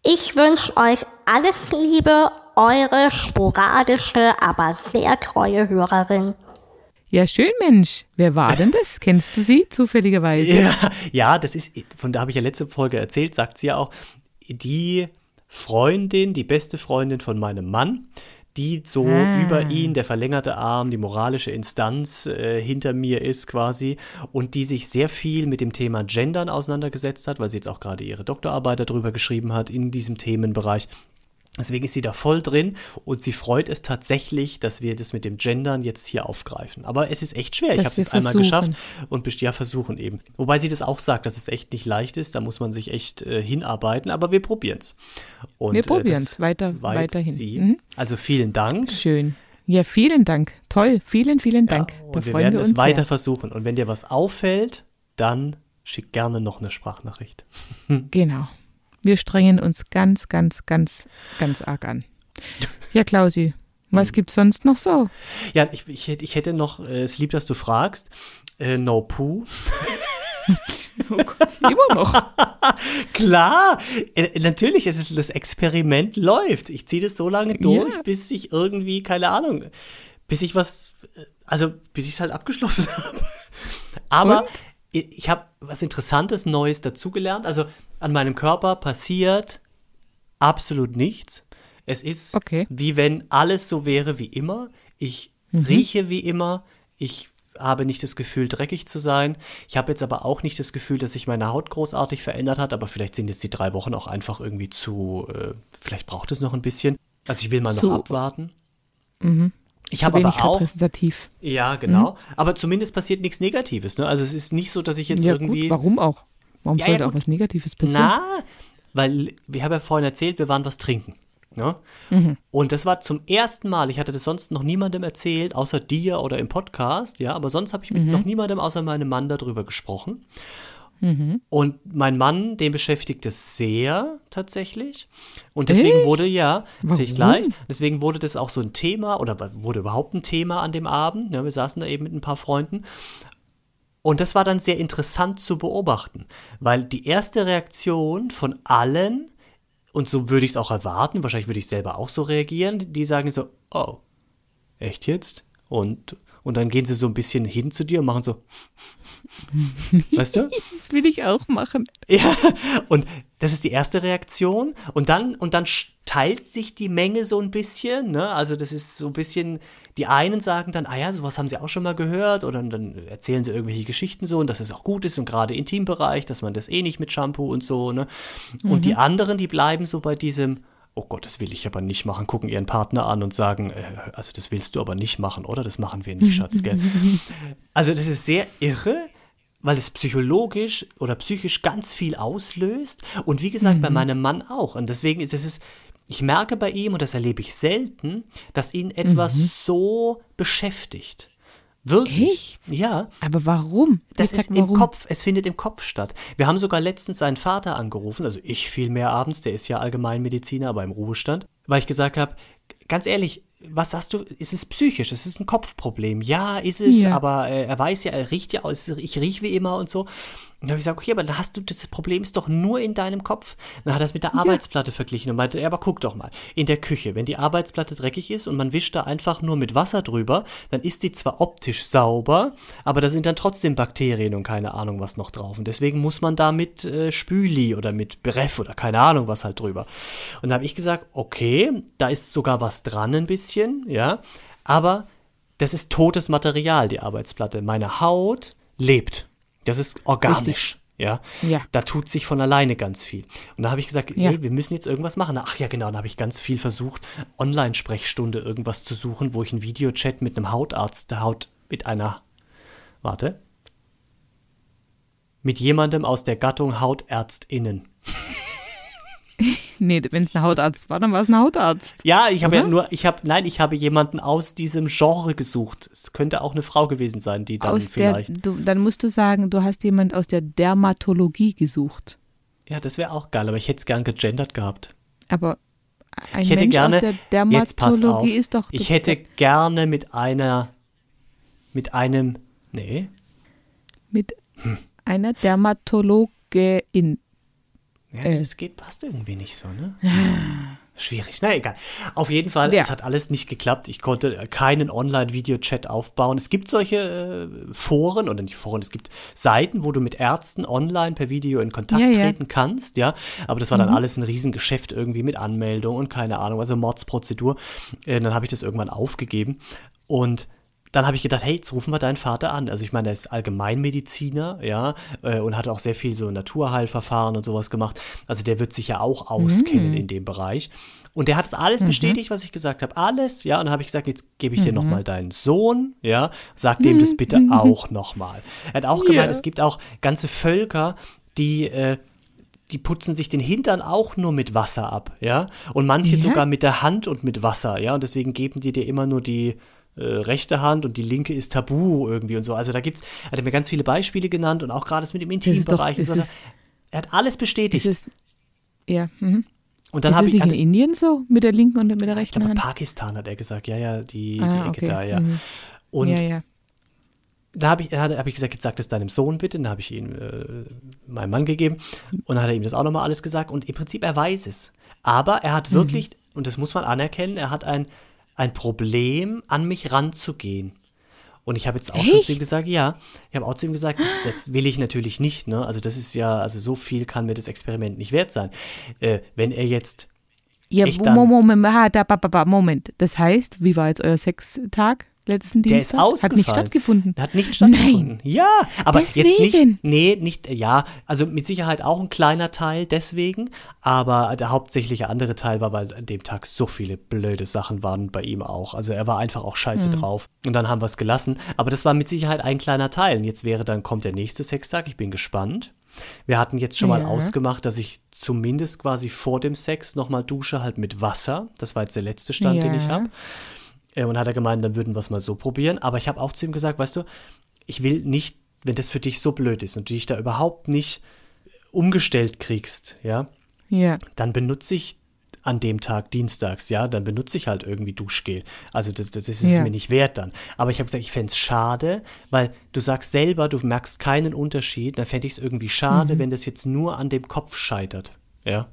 Ich wünsche euch alles Liebe, eure sporadische, aber sehr treue Hörerin. Ja, schön, Mensch. Wer war denn das? Kennst du sie zufälligerweise? Ja, ja, das ist, von da habe ich ja letzte Folge erzählt, sagt sie ja auch, die Freundin, die beste Freundin von meinem Mann, die so Ah. über ihn, der verlängerte Arm, die moralische Instanz äh, hinter mir ist quasi und die sich sehr viel mit dem Thema Gendern auseinandergesetzt hat, weil sie jetzt auch gerade ihre Doktorarbeit darüber geschrieben hat in diesem Themenbereich. Deswegen ist sie da voll drin und sie freut es tatsächlich, dass wir das mit dem Gendern jetzt hier aufgreifen. Aber es ist echt schwer. ich Dass habe es jetzt einmal geschafft und ja, versuchen eben. Wobei sie das auch sagt, dass es echt nicht leicht ist. Da muss man sich echt äh, hinarbeiten, aber wir probieren es. Wir probieren's. Weiter- war jetzt weiterhin. Mhm. Also vielen Dank. Schön. Ja, vielen Dank. Toll. Vielen, vielen Dank. Ja, da und wir freuen werden wir es uns weiter sehr. versuchen. Und wenn dir was auffällt, dann schick gerne noch eine Sprachnachricht. Genau. Wir strengen uns ganz, ganz, ganz, ganz arg an. Ja, Klausi, was gibt's sonst noch so? Ja, ich, ich, hätte- ich hätte noch, äh, es lieb, dass du fragst, äh, No Poo. Immer noch. Klar, äh, natürlich, es ist, das Experiment läuft. Ich ziehe das so lange durch, Ja. bis ich irgendwie, keine Ahnung, bis ich was, äh, also bis ich es halt abgeschlossen habe. Aber Und? ich, ich habe was Interessantes, Neues dazugelernt. Also an meinem Körper passiert absolut nichts. Es ist Okay. wie wenn alles so wäre wie immer. Ich Mhm. rieche wie immer. Ich habe nicht das Gefühl, dreckig zu sein. Ich habe jetzt aber auch nicht das Gefühl, dass sich meine Haut großartig verändert hat. Aber vielleicht sind jetzt die drei Wochen auch einfach irgendwie zu. Äh, vielleicht braucht es noch ein bisschen. Also ich will mal noch Zu- abwarten. Ich Zu habe aber auch. repräsentativ. Ja, genau. Aber zumindest passiert nichts Negatives. Ne? Also es ist nicht so, dass ich jetzt Ja, irgendwie. gut, warum auch? Warum Ja, sollte ja, auch was Negatives passieren? Na, weil wir haben ja vorhin erzählt, wir waren was trinken. Ne? Mhm. Und das war zum ersten Mal, ich hatte das sonst noch niemandem erzählt, außer dir oder im Podcast, ja, aber sonst habe ich mit Mhm. noch niemandem außer meinem Mann darüber gesprochen. Mhm. Und mein Mann, den beschäftigt es sehr tatsächlich. Und deswegen Echt? wurde ja, ich Warum? gleich, deswegen wurde das auch so ein Thema oder wurde überhaupt ein Thema an dem Abend. Ja, wir saßen da eben mit ein paar Freunden. Und das war dann sehr interessant zu beobachten, weil die erste Reaktion von allen, und so würde ich es auch erwarten, wahrscheinlich würde ich selber auch so reagieren, die sagen so, oh, echt jetzt? Und, und dann gehen sie so ein bisschen hin zu dir und machen so, weißt du? Das will ich auch machen. Ja, und das ist die erste Reaktion. Und dann, und dann teilt sich die Menge so ein bisschen. Ne? Also das ist so ein bisschen, die einen sagen dann, ah ja, sowas haben sie auch schon mal gehört. Oder dann erzählen sie irgendwelche Geschichten so und dass es auch gut ist und gerade Intimbereich, dass man das eh nicht mit Shampoo und so. Ne? Und die anderen, die bleiben so bei diesem, oh Gott, das will ich aber nicht machen, gucken ihren Partner an und sagen, äh, also das willst du aber nicht machen, oder? Das machen wir nicht, Schatz, gell? Also das ist sehr irre, weil es psychologisch oder psychisch ganz viel auslöst. Und wie gesagt, bei meinem Mann auch. Und deswegen ist es, ich merke bei ihm, und das erlebe ich selten, dass ihn etwas so beschäftigt. Wirklich? Ja. Aber warum? Das Jetzt ist im warum? Kopf, es findet im Kopf statt. Wir haben sogar letztens seinen Vater angerufen, also ich viel mehr abends, der ist ja Allgemeinmediziner, aber im Ruhestand, weil ich gesagt habe, ganz ehrlich, was sagst du, ist es psychisch, es ist ein Kopfproblem. Ja, ist es, Ja. aber äh, er weiß ja, er riecht ja, aus, ich rieche wie immer und so. Und dann habe ich gesagt, okay, aber dann hast du, das Problem ist doch nur in deinem Kopf. Dann hat er es mit der Arbeitsplatte verglichen und meinte, ja, aber guck doch mal, in der Küche, wenn die Arbeitsplatte dreckig ist und man wischt da einfach nur mit Wasser drüber, dann ist die zwar optisch sauber, aber da sind dann trotzdem Bakterien und keine Ahnung was noch drauf. Und deswegen muss man da mit äh, Spüli oder mit Bref oder keine Ahnung was halt drüber. Und da habe ich gesagt, okay, da ist sogar was dran ein bisschen, ja, aber das ist totes Material, die Arbeitsplatte. Meine Haut lebt. Das ist organisch. Ja, Ja. da tut sich von alleine ganz viel. Und da habe ich gesagt, Ja. ey, wir müssen jetzt irgendwas machen. Ach ja, genau, dann habe ich ganz viel versucht, Online-Sprechstunde irgendwas zu suchen, wo ich einen Videochat mit einem Hautarzt, der Haut mit einer, warte, mit jemandem aus der Gattung HautärztInnen. Nee, wenn es ein Hautarzt war, dann war es ein Hautarzt. Ja, ich habe ja nur, ich habe, nein, ich habe jemanden aus diesem Genre gesucht. Es könnte auch eine Frau gewesen sein, die dann Aus der, vielleicht. du, dann musst du sagen, du hast jemand aus der Dermatologie gesucht. Ja, das wäre auch geil, aber ich hätte es gern gegendert gehabt. Aber ein Ich hätte Mensch gerne, aus der jetzt pass auf, Dermatologie ist doch. ich hätte gerne mit einer, mit einem, nee, mit einer Dermatologin. Ja, Äh. das geht, passt irgendwie nicht so, ne? Schwierig, na egal. Auf jeden Fall, Ja. es hat alles nicht geklappt. Ich konnte äh, keinen Online-Video-Chat aufbauen. Es gibt solche äh, Foren, oder nicht Foren, es gibt Seiten, wo du mit Ärzten online per Video in Kontakt Ja, ja. treten kannst, ja. Aber das war dann alles ein Riesengeschäft irgendwie mit Anmeldung und keine Ahnung, also Mordsprozedur. Äh, dann habe ich das irgendwann aufgegeben und dann habe ich gedacht, hey, jetzt rufen wir deinen Vater an. Also ich meine, er ist Allgemeinmediziner, ja, äh, und hat auch sehr viel so Naturheilverfahren und sowas gemacht. Also der wird sich ja auch auskennen in dem Bereich. Und der hat es alles bestätigt, was ich gesagt habe. Alles, ja. Und dann habe ich gesagt, jetzt gebe ich dir nochmal deinen Sohn, ja. Sag dem das bitte auch nochmal. Er hat auch gemeint, Ja. es gibt auch ganze Völker, die äh, die putzen sich den Hintern auch nur mit Wasser ab, ja. Und manche Ja? sogar mit der Hand und mit Wasser, ja. Und deswegen geben die dir immer nur die äh, rechte Hand und die linke ist tabu irgendwie und so. Also da gibt's, er hat mir ganz viele Beispiele genannt und auch gerade das mit dem ist doch- Intimbereich und ist so. es- Er hat alles Ist bestätigt. es, ja, mhm. Und dann ist habe ich, nicht in Indien so? Mit der linken und mit der ich rechten glaube, Hand? Pakistan hat er gesagt, ja, ja, die, die Ah, Ecke okay. da, ja. Mhm. Und ja, ja. da habe ich, hab ich gesagt, jetzt sag das deinem Sohn bitte. Dann habe ich ihn äh, meinem Mann gegeben. Und dann hat er ihm das auch nochmal alles gesagt. Und im Prinzip, er weiß es. Aber er Mhm. hat wirklich, und das muss man anerkennen, er hat ein, ein Problem, an mich ranzugehen. Und ich habe jetzt auch schon Echt? zu ihm gesagt, ja, ich habe auch zu ihm gesagt, das, das will ich natürlich nicht. Ne? Also das ist ja, also so viel kann mir das Experiment nicht wert sein. Äh, wenn er jetzt Ja, Moment, ba, Moment. Das heißt, wie war jetzt euer Sextag letzten Der ist Dienstag? ausgefallen. Hat nicht stattgefunden. Hat nicht stattgefunden. Ja, aber jetzt nicht. Deswegen. Nee, nicht, ja, also mit Sicherheit auch ein kleiner Teil deswegen, aber der hauptsächliche andere Teil war, weil an dem Tag so viele blöde Sachen waren bei ihm auch. Also er war einfach auch scheiße Hm. drauf. Und dann haben wir es gelassen. Aber das war mit Sicherheit ein kleiner Teil. Und jetzt wäre dann, kommt der nächste Sextag. Ich bin gespannt. Wir hatten jetzt schon mal Ja. ausgemacht, dass ich zumindest quasi vor dem Sex nochmal dusche, halt mit Wasser. Das war jetzt der letzte Stand, den ich Ja. habe. Äh, Und hat er gemeint, dann würden wir es mal so probieren. Aber ich habe auch zu ihm gesagt, weißt du, ich will nicht, wenn das für dich so blöd ist und du dich da überhaupt nicht umgestellt kriegst, ja, Ja. dann benutze ich an dem Tag, dienstags, ja, dann benutze ich halt irgendwie Duschgel. Also das, das ist es Ja. mir nicht wert dann. Aber ich habe gesagt, ich fände es schade, weil du sagst selber, du merkst keinen Unterschied, dann fände ich es irgendwie schade, Mhm. wenn das jetzt nur an dem Kopf scheitert. Ja.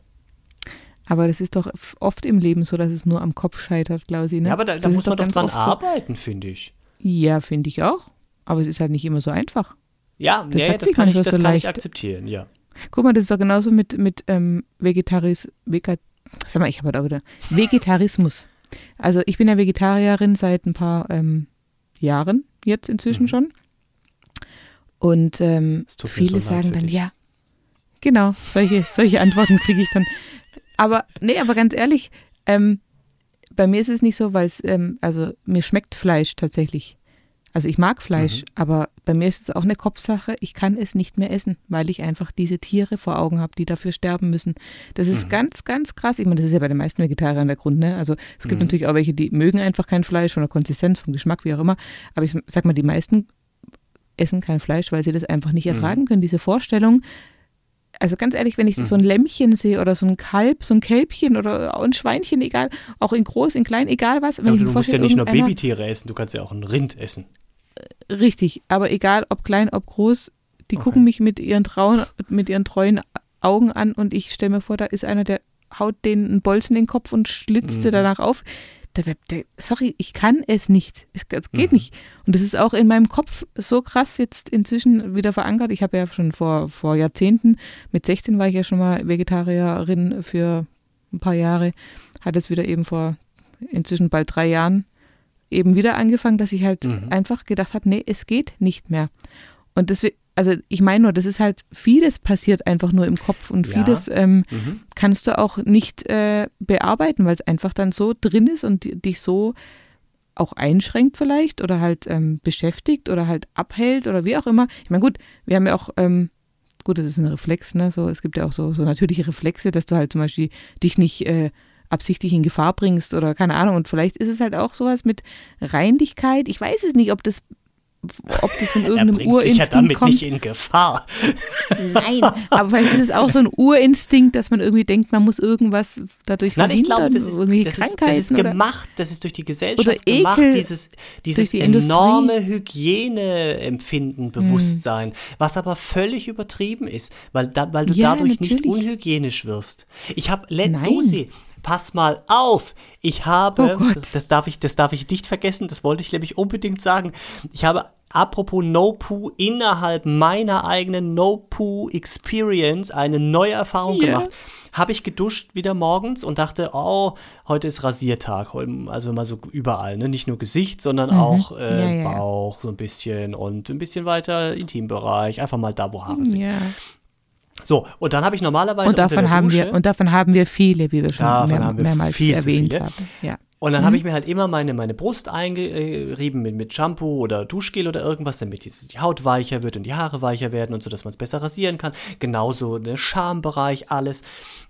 Aber das ist doch oft im Leben so, dass es nur am Kopf scheitert, Klausi. Ne? ja aber da, da muss man doch dran oft so. arbeiten, finde ich. Ja, finde ich auch. Aber es ist halt nicht immer so einfach. Ja, Das nee, das kann ich, das so kann ich akzeptieren, ja. Guck mal, das ist doch genauso mit, mit ähm, Vegetaris, Vegat, sag mal, ich habe heute auch wieder Vegetarismus. Also ich bin ja Vegetarierin seit ein paar ähm, Jahren jetzt inzwischen Mhm. schon. Und ähm, viele so sagen dann, ja, genau, solche, solche Antworten kriege ich dann. Aber, nee, aber ganz ehrlich, ähm, bei mir ist es nicht so, weil es, ähm, also mir schmeckt Fleisch tatsächlich. Also ich mag Fleisch, Mhm. aber bei mir ist es auch eine Kopfsache. Ich kann es nicht mehr essen, weil ich einfach diese Tiere vor Augen habe, die dafür sterben müssen. Das Mhm. ist ganz, ganz krass. Ich meine, das ist ja bei den meisten Vegetariern der Grund. Ne? Also es gibt Mhm. natürlich auch welche, die mögen einfach kein Fleisch von der Konsistenz, vom Geschmack, wie auch immer. Aber ich sag mal, die meisten essen kein Fleisch, weil sie das einfach nicht Mhm. ertragen können. Diese Vorstellung. Also ganz ehrlich, wenn ich Mhm. so ein Lämmchen sehe oder so ein Kalb, so ein Kälbchen oder auch ein Schweinchen, egal, auch in groß, in klein, egal was. Wenn Aber ich du musst ja nicht nur Babytiere essen, du kannst ja auch ein Rind essen. Richtig, aber egal ob klein, ob groß, die Okay. gucken mich mit ihren trauen, mit ihren treuen Augen an und ich stelle mir vor, da ist einer, der haut denen einen Bolzen in den Kopf und schlitzt sie Mhm. danach auf. Sorry, ich kann es nicht. Es, geht Mhm. nicht. Und das ist auch in meinem Kopf so krass jetzt inzwischen wieder verankert. Ich habe ja schon vor, vor Jahrzehnten, mit 16 war ich ja schon mal Vegetarierin für ein paar Jahre, hat es wieder eben vor inzwischen bald drei Jahren eben wieder angefangen, dass ich halt Mhm. einfach gedacht habe, nee, es geht nicht mehr. Und das, also ich meine nur, das ist halt, vieles passiert einfach nur im Kopf und Ja. vieles ähm, Mhm. kannst du auch nicht äh, bearbeiten, weil es einfach dann so drin ist und di- dich so auch einschränkt vielleicht oder halt ähm, beschäftigt oder halt abhält oder wie auch immer. Ich meine, gut, wir haben ja auch, ähm, gut, das ist ein Reflex, ne? So, es gibt ja auch so, so natürliche Reflexe, dass du halt zum Beispiel dich nicht äh, absichtlich in Gefahr bringst oder keine Ahnung. Und vielleicht ist es halt auch sowas mit Reinlichkeit. Ich weiß es nicht, ob das, ob das von Er irgendeinem bringt sich ja Urinstinkt damit kommt. nicht in Gefahr. Nein, aber vielleicht ist es auch so ein Urinstinkt, dass man irgendwie denkt, man muss irgendwas dadurch Nein, ich verhindern, glaube, das ist, irgendwie das, ist, Krankheiten das ist gemacht, das ist durch die Gesellschaft oder gemacht, Ekel dieses, dieses die enorme Hygieneempfinden, Bewusstsein, was aber völlig übertrieben ist, weil, da, weil du Ja, dadurch nicht natürlich. unhygienisch wirst. Ich habe, Let Nein. Susi, pass mal auf, ich habe, Oh das, das, darf ich, das darf ich nicht vergessen, das wollte ich nämlich unbedingt sagen, ich habe Apropos No-Poo, innerhalb meiner eigenen No-Poo-Experience eine neue Erfahrung Ja. gemacht habe ich geduscht wieder morgens und dachte, oh, heute ist Rasiertag. Also mal so überall, ne? Nicht nur Gesicht, sondern auch äh, Mhm. Ja, ja. Bauch so ein bisschen und ein bisschen weiter Intimbereich. Einfach mal da, wo Haare sind. ja. So, und dann habe ich normalerweise Und davon haben Dusche, wir und davon haben wir viele, wie wir schon mehr, haben wir mehrmals erwähnt haben. Ja. Und dann Mhm. habe ich mir halt immer meine, meine Brust eingerieben mit, mit Shampoo oder Duschgel oder irgendwas, damit die, die Haut weicher wird und die Haare weicher werden und so, dass man es besser rasieren kann. Genauso der Schambereich, alles,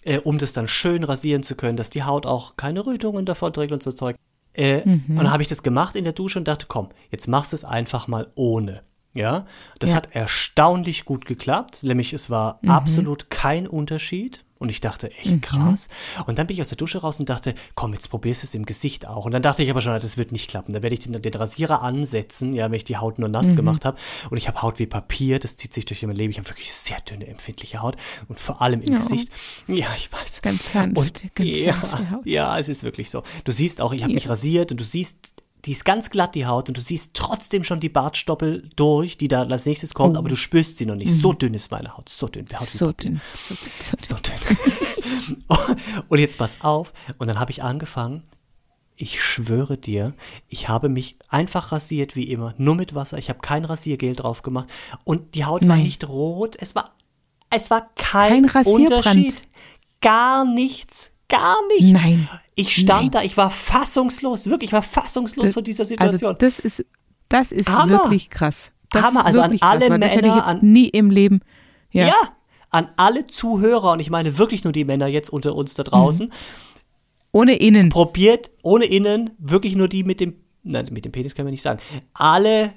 äh, um das dann schön rasieren zu können, dass die Haut auch keine Rötungen davon trägt und so Zeug. Äh, Mhm. Und dann habe ich das gemacht in der Dusche und dachte, komm, jetzt machst du es einfach mal ohne. Ja, das Ja. hat erstaunlich gut geklappt, nämlich es war Mhm. absolut kein Unterschied. Und ich dachte, echt krass. Und dann bin ich aus der Dusche raus und dachte, komm, jetzt probierst du es im Gesicht auch. Und dann dachte ich aber schon, das wird nicht klappen. Da werde ich den, den Rasierer ansetzen, ja, wenn ich die Haut nur nass Mhm. gemaut habe. Und ich habe Haut wie Papier, das zieht sich durch mein Leben. Ich habe wirklich sehr dünne, empfindliche Haut. Und vor allem im Ja. Gesicht. Ja, ich weiß. Ganz sanft, Und ganz ja, sanfte Haut. ja, es ist wirklich so. Du siehst auch, ich habe Ja. mich rasiert und du siehst, die ist ganz glatt, die Haut, und du siehst trotzdem schon die Bartstoppel durch, die da als nächstes kommt, Oh. aber du spürst sie noch nicht. So dünn ist meine Haut, so dünn. Haut So dünn. So dünn. So dünn. So dünn. und jetzt pass auf. Und dann habe ich angefangen. Ich schwöre dir, ich habe mich einfach rasiert wie immer, nur mit Wasser. Ich habe kein Rasiergel drauf gemacht. Und die Haut war Nein. nicht rot. Es war, es war kein, Kein Rasierbrand. Unterschied. Gar nichts. Gar nichts. Nein. Ich stand Nein. da, ich war fassungslos. Wirklich, ich war fassungslos vor dieser Situation. Also das ist, das ist Hammer. wirklich krass. Das Hammer. Also an alle krass, weil das hätte ich Männer, jetzt an- nie im Leben. Ja. Ja. an alle Zuhörer, und ich meine wirklich nur die Männer jetzt unter uns da draußen, Ohne innen. probiert ohne innen, wirklich nur die mit dem, nein, mit dem Penis kann man nicht sagen, alle,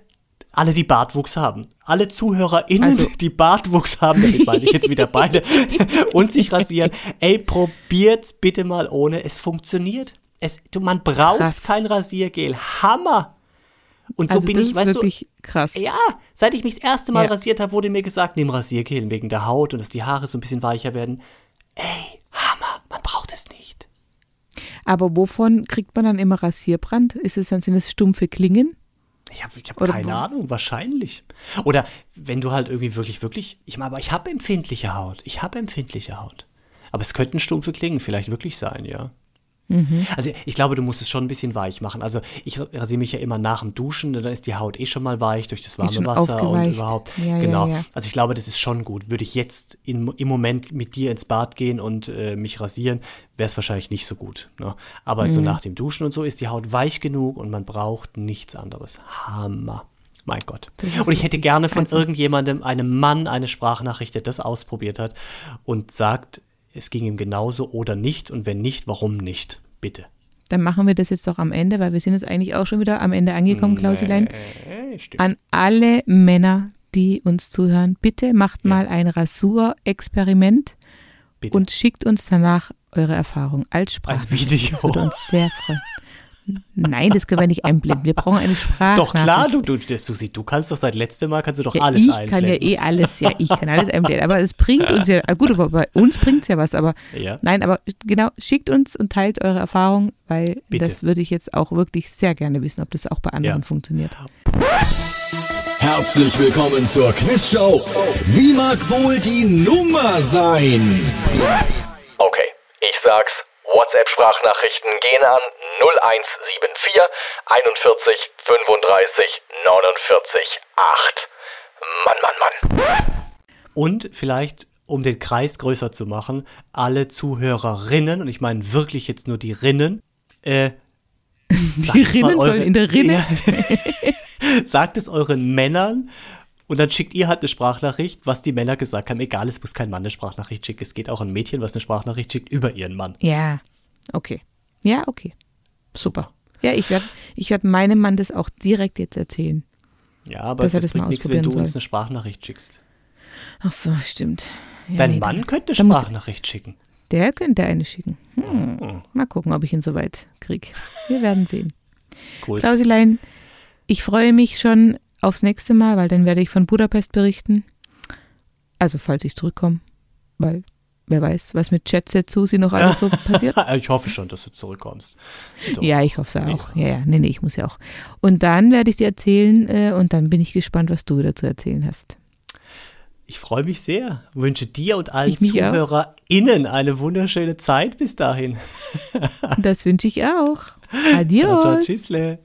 alle, die Bartwuchs haben. Alle ZuhörerInnen, Also- die Bartwuchs haben, damit meine ich jetzt wieder beide, und sich rasieren. Ey, probiert's bitte mal ohne. Es funktioniert. Es, du, man braucht Krass. kein Rasiergel. Hammer! Und so also bin das ich, ist weißt du, wirklich krass. ja, seit ich mich das erste Mal Ja. rasiert habe, wurde mir gesagt, nimm Rasiergel wegen der Haut und dass die Haare so ein bisschen weicher werden. Ey, Hammer, man braucht es nicht. Aber wovon kriegt man dann immer Rasierbrand? Ist es dann, sind es stumpfe Klingen? Ich habe ich hab Oder keine wo- Ahnung, wahrscheinlich. Oder wenn du halt irgendwie wirklich, wirklich, ich meine, aber ich habe empfindliche Haut. Ich habe empfindliche Haut. Aber es könnten stumpfe Klingen vielleicht wirklich sein, ja. Also ich glaube, du musst es schon ein bisschen weich machen. Also ich rasiere mich ja immer nach dem Duschen, dann ist die Haut eh schon mal weich durch das warme Wasser und aufgeweicht. überhaupt. Ja, ja, genau. ja. Also ich glaube, das ist schon gut. Würde ich jetzt in, im Moment mit dir ins Bad gehen und äh, mich rasieren, wäre es wahrscheinlich nicht so gut. Ne? Aber Mhm. so nach dem Duschen und so ist die Haut weich genug und man braucht nichts anderes. Hammer. Mein Gott. Und ich hätte gerne von also- irgendjemandem, einem Mann, eine Sprachnachricht, der das ausprobiert hat und sagt, es ging ihm genauso oder nicht und wenn nicht, warum nicht? Bitte. Dann machen wir das jetzt doch am Ende, weil wir sind jetzt eigentlich auch schon wieder am Ende angekommen, Klausilein. Stimmt. An alle Männer, die uns zuhören, bitte macht mal ein Rasurexperiment und schickt uns danach eure Erfahrung als Sprache. Ein Video. Das würde uns sehr freuen. Nein, das können wir nicht einblenden. Wir brauchen eine Sprache. Doch klar, du, du, Susi, du kannst doch seit letztem Mal kannst du doch Ja, alles ich einblenden. kann ja eh alles, ja, ich kann alles einblenden. Aber es bringt uns ja, ah, gut, aber bei uns bringt es ja was, aber Ja. nein, aber genau, schickt uns und teilt eure Erfahrung, weil Bitte. das würde ich jetzt auch wirklich sehr gerne wissen, ob das auch bei anderen Ja. funktioniert. Herzlich willkommen zur Quizshow. Wie mag wohl die Nummer sein? Okay, ich sag's. WhatsApp-Sprachnachrichten gehen an 0174 41 35 49 8. Mann, Mann, Mann. Und vielleicht, um den Kreis größer zu machen, alle Zuhörerinnen, und ich meine wirklich jetzt nur die Rinnen, äh, sagt Die Rinnen sollen in der Rinne? Ja. sagt es euren Männern und dann schickt ihr halt eine Sprachnachricht, was die Männer gesagt haben. Egal, es muss kein Mann eine Sprachnachricht schicken. Es geht auch ein Mädchen, was eine Sprachnachricht schickt über ihren Mann. Ja, okay. Ja, okay. Super. Ja, ich werde ich werd meinem Mann das auch direkt jetzt erzählen. Ja, aber Dass er das, das mal bringt nichts, wenn du uns eine Sprachnachricht schickst. Ach so, stimmt. Ja, Dein nee, Mann könnte eine Sprachnachricht schicken. Der könnte eine schicken. Hm. Oh. Mal gucken, ob ich ihn soweit krieg. Wir werden sehen. Cool. Klausilein, ich freue mich schon aufs nächste Mal, weil dann werde ich von Budapest berichten. Also falls ich zurückkomme, weil wer weiß, was mit Jet Set Susi noch alles so passiert. ich hoffe schon, dass du zurückkommst. Doch. Ja, ich hoffe es auch. Ja, ja, nee, nee, ich muss ja auch. Und dann werde ich dir erzählen äh, und dann bin ich gespannt, was du wieder zu erzählen hast. Ich freue mich sehr. Wünsche dir und allen mich auch. ZuhörerInnen eine wunderschöne Zeit bis dahin. Das wünsche ich auch. Ciao, ciao, Adios. tschüssle.